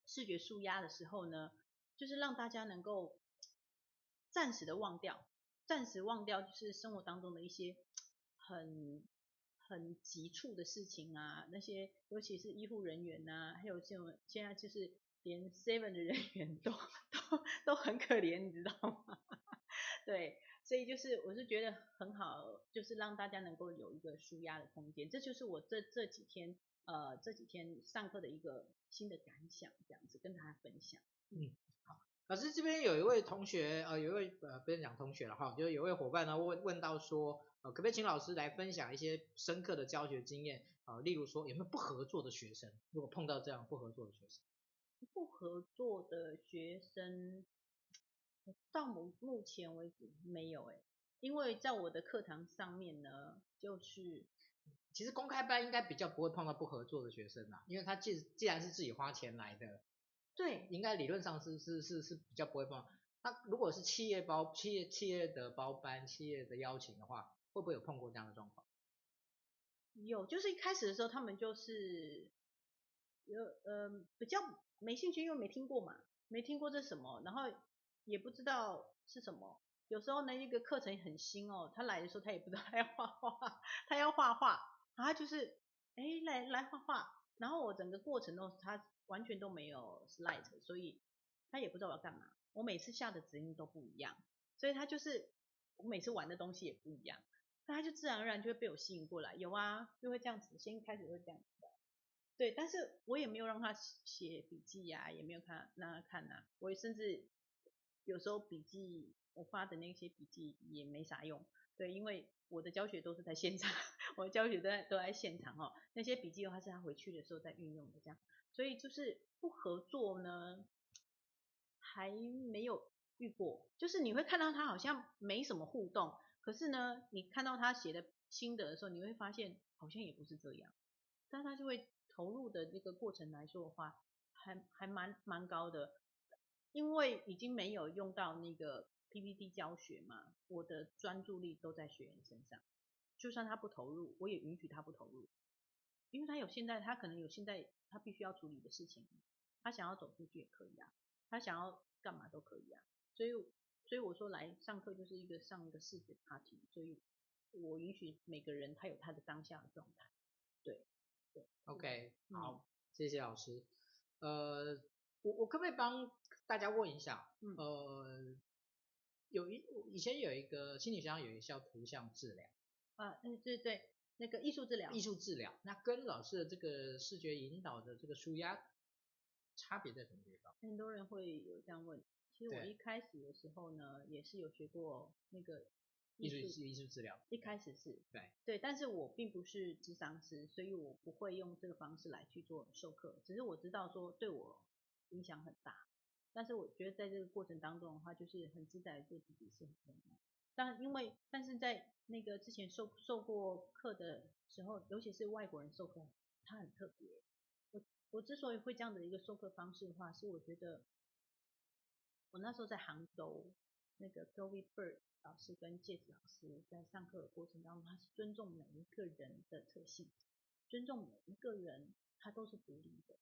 视觉舒压的时候呢，就是让大家能够暂时的忘掉，暂时忘掉就是生活当中的一些很很急促的事情啊，那些尤其是医护人员呐、啊，还有这种现在就是连 Seven 的人员都 都都很可怜，你知道吗？对。所以就是，我是觉得很好，就是让大家能够有一个舒压的空间，这就是我这这几天呃这几天上课的一个新的感想，这样子跟大家分享。嗯，好，老师这边有一位同学呃有一位呃不是讲同学了哈，就是有一位伙伴呢问问到说呃可不可以请老师来分享一些深刻的教学经验啊、呃，例如说有没有不合作的学生，如果碰到这样不合作的学生，不合作的学生。到目目前为止没有哎，因为在我的课堂上面呢，就是其实公开班应该比较不会碰到不合作的学生啦，因为他既既然是自己花钱来的，对，应该理论上是是是是比较不会碰到。那如果是企业包企业企业的包班企业的邀请的话，会不会有碰过这样的状况？有，就是一开始的时候他们就是有呃比较没兴趣，因为没听过嘛，没听过这什么，然后。也不知道是什么，有时候呢，一个课程很新哦，他来的时候他也不知道他要画画，他要画画，然后他就是，哎，来来画画，然后我整个过程中他完全都没有 slide，所以他也不知道我要干嘛。我每次下的指令都不一样，所以他就是我每次玩的东西也不一样，那他就自然而然就会被我吸引过来。有啊，就会这样子，先开始会这样子，对，但是我也没有让他写笔记呀、啊，也没有看让他看呐、啊，我甚至。有时候笔记我发的那些笔记也没啥用，对，因为我的教学都是在现场，我的教学都在都在现场哦。那些笔记的话是他回去的时候再运用的，这样，所以就是不合作呢，还没有遇过。就是你会看到他好像没什么互动，可是呢，你看到他写的心得的时候，你会发现好像也不是这样，但他就会投入的那个过程来说的话，还还蛮蛮高的。因为已经没有用到那个 PPT 教学嘛，我的专注力都在学员身上。就算他不投入，我也允许他不投入，因为他有现在他可能有现在他必须要处理的事情，他想要走出去也可以啊，他想要干嘛都可以啊。所以所以我说来上课就是一个上一个视觉 party，所以我允许每个人他有他的当下的状态。对对，OK，好，谢谢老师。呃，我我可不可以帮？大家问一下，呃，有一以前有一个心理学上有一个叫图像治疗，啊，嗯，对对，那个艺术治疗，艺术治疗，那跟老师的这个视觉引导的这个舒压差别在什么地方？很多人会有这样问，其实我一开始的时候呢，也是有学过那个艺术艺术治疗，一开始是，对对，但是我并不是智商师，所以我不会用这个方式来去做授课，只是我知道说对我影响很大。但是我觉得在这个过程当中的话，就是很自在的做自己是很重要。但因为但是在那个之前受受过课的时候，尤其是外国人授课，他很特别。我我之所以会这样的一个授课方式的话，是我觉得我那时候在杭州，那个 Chloe Bird 老师跟戒指老师在上课的过程当中，他是尊重每一个人的特性，尊重每一个人，他都是独立的，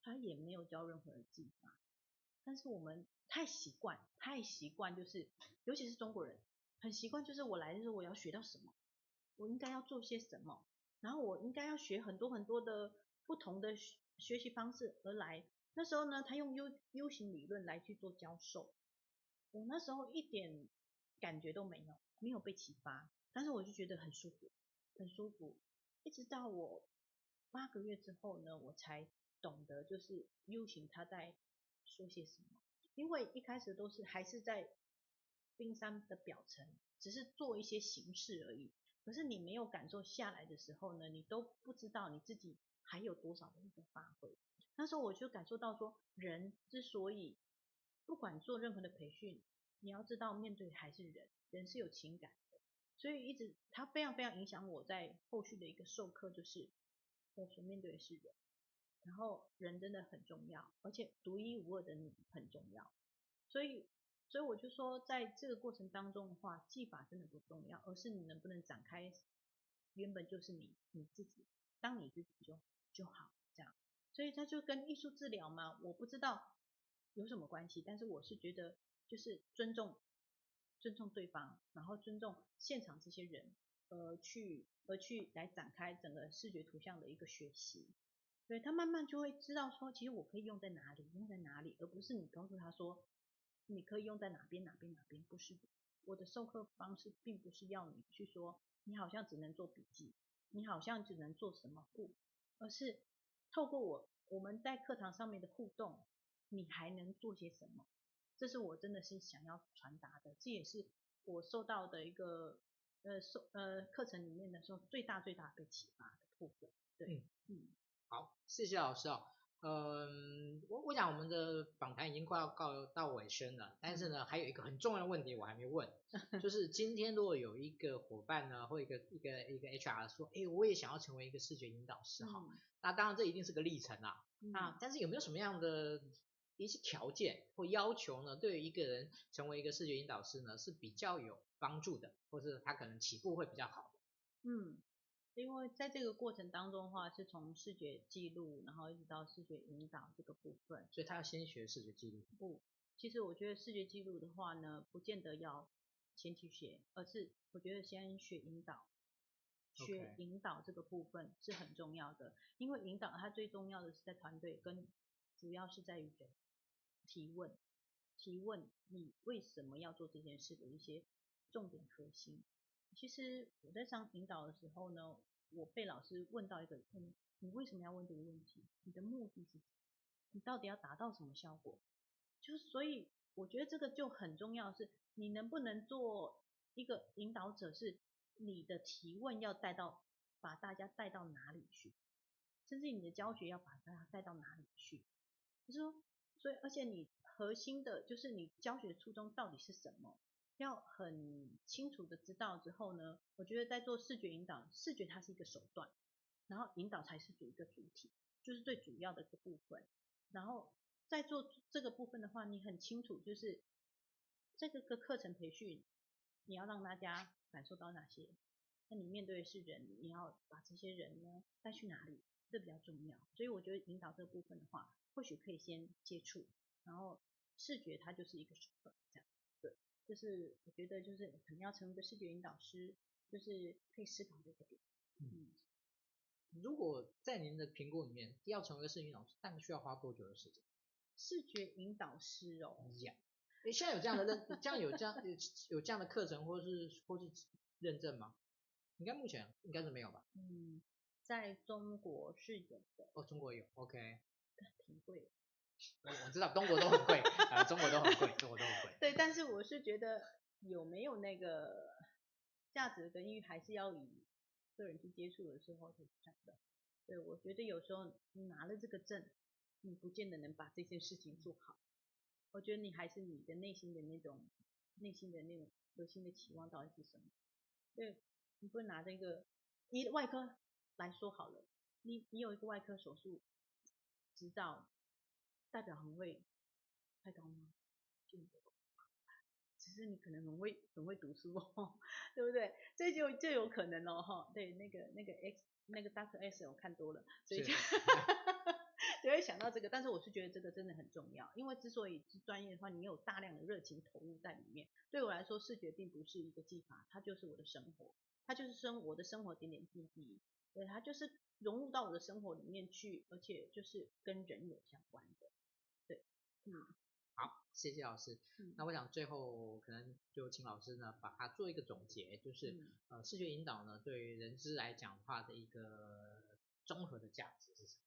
他也没有教任何人技法。但是我们太习惯，太习惯，就是尤其是中国人，很习惯，就是我来的时候我要学到什么，我应该要做些什么，然后我应该要学很多很多的不同的学习方式而来。那时候呢，他用 U U 型理论来去做教授，我那时候一点感觉都没有，没有被启发，但是我就觉得很舒服，很舒服。一直到我八个月之后呢，我才懂得就是 U 型它在说些什么，因为一开始都是还是在冰山的表层，只是做一些形式而已。可是你没有感受下来的时候呢，你都不知道你自己还有多少的一个发挥。那时候我就感受到说，人之所以不管做任何的培训，你要知道面对还是人，人是有情感的，所以一直它非常非常影响我在后续的一个授课，就是我所面对的是人，然后人真的很重要，而且独一无二的你很重要，所以所以我就说，在这个过程当中的话，技法真的不重要，而是你能不能展开原本就是你你自己，当你自己就就好这样。所以他就跟艺术治疗嘛，我不知道有什么关系，但是我是觉得就是尊重，尊重对方，然后尊重现场这些人，呃，去而去来展开整个视觉图像的一个学习。所以他慢慢就会知道说，其实我可以用在哪里，用在哪里，而不是你告诉他说你可以用在哪边哪边哪边，不是。我的授课方式并不是要你去说你好像只能做笔记，你好像只能做什么不，而是。透过我我们在课堂上面的互动，你还能做些什么？这是我真的是想要传达的，这也是我受到的一个呃受呃课程里面的时候最大最大被启发的部分。对，嗯，嗯好，谢谢老师哦。嗯，我我想我们的访谈已经快要告到尾声了，但是呢，还有一个很重要的问题我还没问，就是今天如果有一个伙伴呢，或一个一个一个 HR 说，哎，我也想要成为一个视觉引导师哈，嗯、那当然这一定是个历程啊，嗯、那但是有没有什么样的一些条件或要求呢？对于一个人成为一个视觉引导师呢，是比较有帮助的，或是他可能起步会比较好的？嗯。因为在这个过程当中的话，是从视觉记录，然后一直到视觉引导这个部分，所以他要先学视觉记录。不，其实我觉得视觉记录的话呢，不见得要先去学，而是我觉得先学引导，学引导这个部分是很重要的，因为引导它最重要的是在团队，跟主要是在于人提问，提问你为什么要做这件事的一些重点核心。其实我在上引导的时候呢，我被老师问到一个，嗯，你为什么要问这个问题？你的目的是？你到底要达到什么效果？就是所以我觉得这个就很重要，是你能不能做一个引导者，是你的提问要带到，把大家带到哪里去，甚至你的教学要把大家带到哪里去。就是说，所以而且你核心的就是你教学初衷到底是什么？要很清楚的知道之后呢，我觉得在做视觉引导，视觉它是一个手段，然后引导才是主一个主体，就是最主要的一个部分。然后在做这个部分的话，你很清楚就是这个个课程培训，你要让大家感受到哪些？那你面对的是人，你要把这些人呢带去哪里？这比较重要。所以我觉得引导这部分的话，或许可以先接触，然后视觉它就是一个手段，这样。就是我觉得就是可能要成为一个视觉引导师，就是可以思考这个点。嗯，如果在您的评估里面要成为一个视觉引导师，大概需要花多久的时间？视觉引导师哦，你，现在有这样的认，这样有这样有有这样的课程或是或是认证吗？应该目前应该是没有吧？嗯，在中国是有的。哦，中国有，OK。挺贵的。我我知道中国都很贵，啊，中国都很贵，中国都很贵。对，但是我是觉得有没有那个价值的，因为还是要以个人去接触的时候去看的。对，我觉得有时候你拿了这个证，你不见得能把这件事情做好。我觉得你还是你的内心的那种内心的那种核心的期望到底是什么？对，你不拿这个，以外科来说好了，你你有一个外科手术执照。代表很会太高吗？只是你可能很会很会读书哦，对不对？这就就有可能哦，哈。对，那个那个 X 那个 Doctor S 我看多了，所以就 就会想到这个。但是我是觉得这个真的很重要，因为之所以是专业的话，你有大量的热情投入在里面。对我来说，视觉并不是一个技法，它就是我的生活，它就是生我的生活点点滴滴。对，它就是融入到我的生活里面去，而且就是跟人有相关的。对，嗯，好，谢谢老师。嗯、那我想最后可能就请老师呢，把它做一个总结，就是、嗯、呃，视觉引导呢，对于人资来讲的话的一个综合的价值是什么？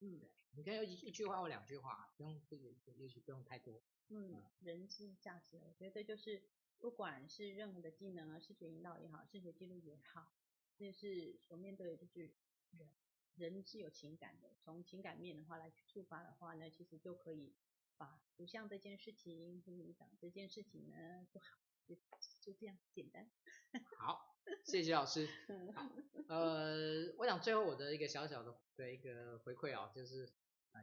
嗯，对，你可以用一一句话或两句话，不用这个也许不用太多。嗯，嗯人资价值，我觉得就是不管是任何的技能啊，视觉引导也好，视觉记录也好，那是所面对的就是人，人是有情感的，从情感面的话来去触发的话呢，其实就可以把图像这件事情跟引导这件事情呢不好，就就这样简单。好，谢谢老师。好，呃，我想最后我的一个小小的的一个回馈啊，就是。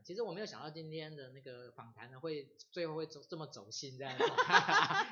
其实我没有想到今天的那个访谈呢，会最后会走这么走心这样子，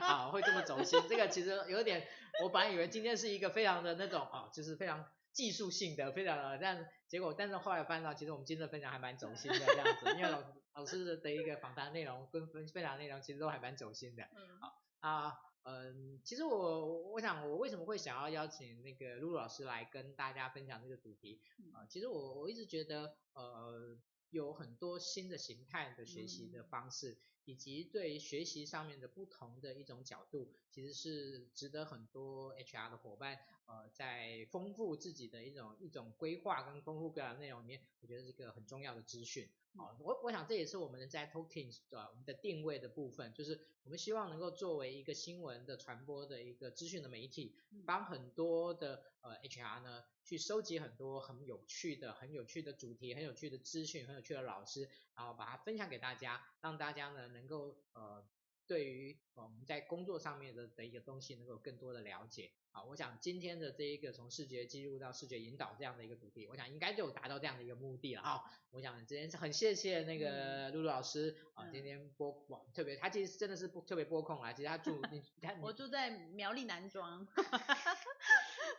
啊，会这么走心。这个其实有点，我本来以为今天是一个非常的那种啊，就是非常技术性的，非常的，但结果，但是后来发现到，其实我们今天的分享还蛮走心的这样子，因为老老师的一个访谈内容跟分分享内容其实都还蛮走心的。嗯。好啊，嗯，其实我我想我为什么会想要邀请那个露露老师来跟大家分享这个主题啊？其实我我一直觉得呃。有很多新的形态的学习的方式，以及对于学习上面的不同的一种角度，其实是值得很多 HR 的伙伴，呃，在丰富自己的一种一种规划跟丰富个人内容里面，我觉得是一个很重要的资讯。好，我我想这也是我们在 Talkings 的我们的定位的部分，就是我们希望能够作为一个新闻的传播的一个资讯的媒体，帮很多的呃 HR 呢去收集很多很有趣的、很有趣的主题、很有趣的资讯、很有趣的老师，然后把它分享给大家，让大家呢能够呃。对于我们在工作上面的的一个东西，能够有更多的了解。好，我想今天的这一个从视觉记录到视觉引导这样的一个主题，我想应该就达到这样的一个目的了。好，我想今天是很谢谢那个露露老师啊，今天播哇特别，他其实真的是不特别播控啊，其实他住 你看，我住在苗栗南庄，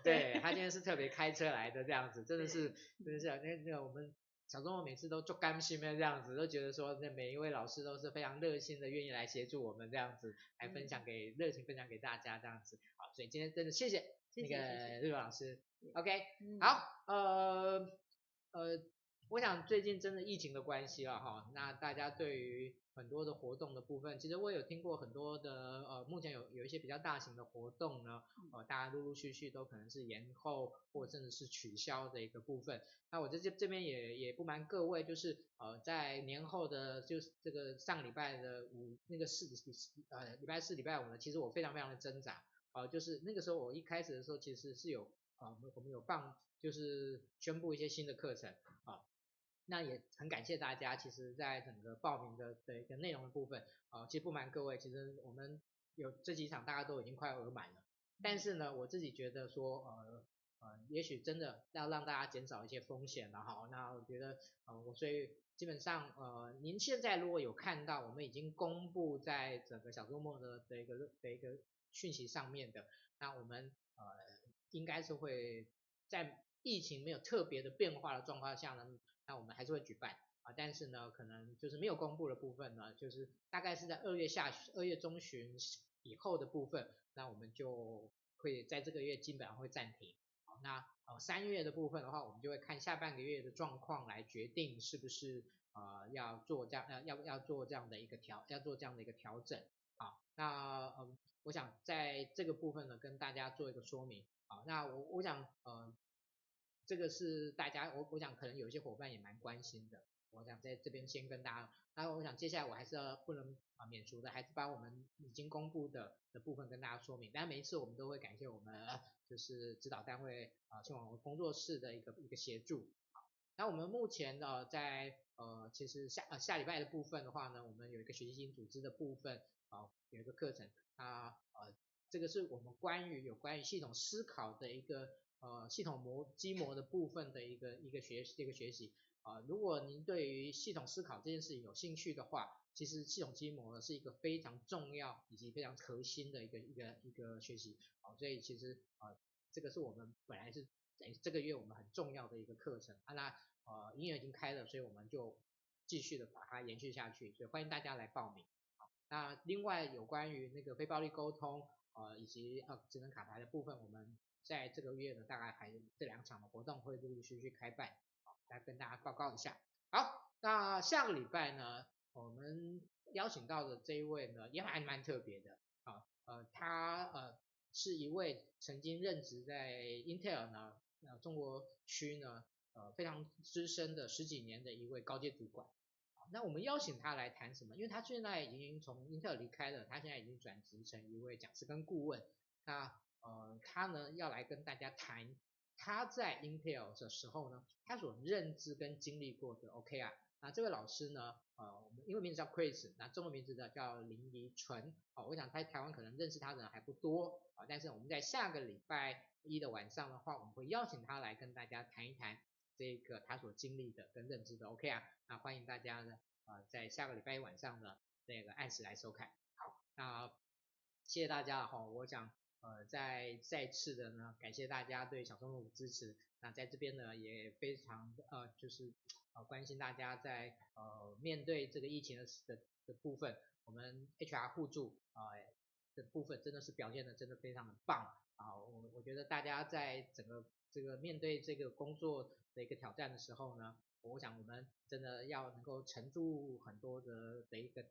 对，他今天是特别开车来的这样子，真的是真的是那那个我们。小周末每次都做甘心的这样子，都觉得说那每一位老师都是非常热心的，愿意来协助我们这样子，来分享给热情分享给大家这样子。好，所以今天真的谢谢那个日本老师。OK，好，呃呃，我想最近真的疫情的关系了哈，那大家对于很多的活动的部分，其实我有听过很多的呃，目前有有一些比较大型的活动呢，呃，大家陆陆续续都可能是延后或甚至是取消的一个部分。那我在这这边也也不瞒各位，就是呃，在年后的就是这个上礼拜的五那个四呃礼拜四礼拜五呢，其实我非常非常的挣扎，呃，就是那个时候我一开始的时候其实是有啊，我们我们有放就是宣布一些新的课程啊。那也很感谢大家，其实，在整个报名的的一个内容的部分，啊，其实不瞒各位，其实我们有这几场大家都已经快额满了。但是呢，我自己觉得说，呃呃，也许真的要让大家减少一些风险了哈。那我觉得，呃，我所以基本上，呃，您现在如果有看到我们已经公布在整个小周末的的一个的一个讯息上面的，那我们呃应该是会在疫情没有特别的变化的状况下呢。那我们还是会举办啊，但是呢，可能就是没有公布的部分呢，就是大概是在二月下旬、二月中旬以后的部分，那我们就会在这个月基本上会暂停。好，那呃三月的部分的话，我们就会看下半个月的状况来决定是不是呃要做这样呃要要做这样的一个调要做这样的一个调整。好，那呃我想在这个部分呢跟大家做一个说明。好，那我我想呃。这个是大家，我我想可能有一些伙伴也蛮关心的，我想在这边先跟大家，那我想接下来我还是要不能啊免俗的，还是把我们已经公布的的部分跟大家说明。但每一次我们都会感谢我们就是指导单位啊，前往工作室的一个一个协助。好，那我们目前呢在呃其实下呃下礼拜的部分的话呢，我们有一个学习型组织的部分啊，有一个课程啊呃这个是我们关于有关于系统思考的一个。呃，系统模基模的部分的一个一个学一个学习啊，如果您对于系统思考这件事情有兴趣的话，其实系统基模呢是一个非常重要以及非常核心的一个一个一个学习啊，所以其实啊，这个是我们本来是在这个月我们很重要的一个课程啊，那呃营业已经开了，所以我们就继续的把它延续下去，所以欢迎大家来报名。好，那另外有关于那个非暴力沟通呃以及呃智能卡牌的部分，我们。在这个月呢，大概还有这两场的活动会陆陆续续开办，好，来跟大家报告一下。好，那下个礼拜呢，我们邀请到的这一位呢，也还蛮特别的啊，呃，他呃是一位曾经任职在 Intel 呢，呃，中国区呢，呃，非常资深的十几年的一位高阶主管。那我们邀请他来谈什么？因为他现在已经从 Intel 离开了，他现在已经转职成一位讲师跟顾问。那呃，他呢要来跟大家谈他在 Intel 的时候呢，他所认知跟经历过的 OK 啊。那这位老师呢，呃，我们英文名字叫 Chris，那中文名字呢叫林怡纯。哦，我想在台湾可能认识他的人还不多啊，但是我们在下个礼拜一的晚上的话，我们会邀请他来跟大家谈一谈。这个他所经历的跟认知的 OK 啊，那欢迎大家呢，呃，在下个礼拜一晚上的那个按时来收看。好，那谢谢大家哈，我想呃再再次的呢感谢大家对小松露的支持。那在这边呢也非常呃就是呃关心大家在呃面对这个疫情的的的部分，我们 HR 互助啊、呃、的部分真的是表现的真的非常的棒啊，我我觉得大家在整个这个面对这个工作。的一个挑战的时候呢，我想我们真的要能够承住很多的的一个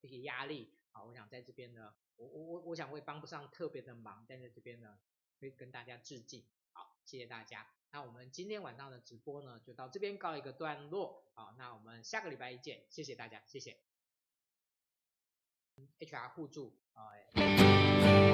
一些压力啊，我想在这边呢，我我我我想会帮不上特别的忙，但在这边呢，会跟大家致敬，好，谢谢大家。那我们今天晚上的直播呢，就到这边告一个段落，好，那我们下个礼拜一见，谢谢大家，谢谢。HR 互助啊。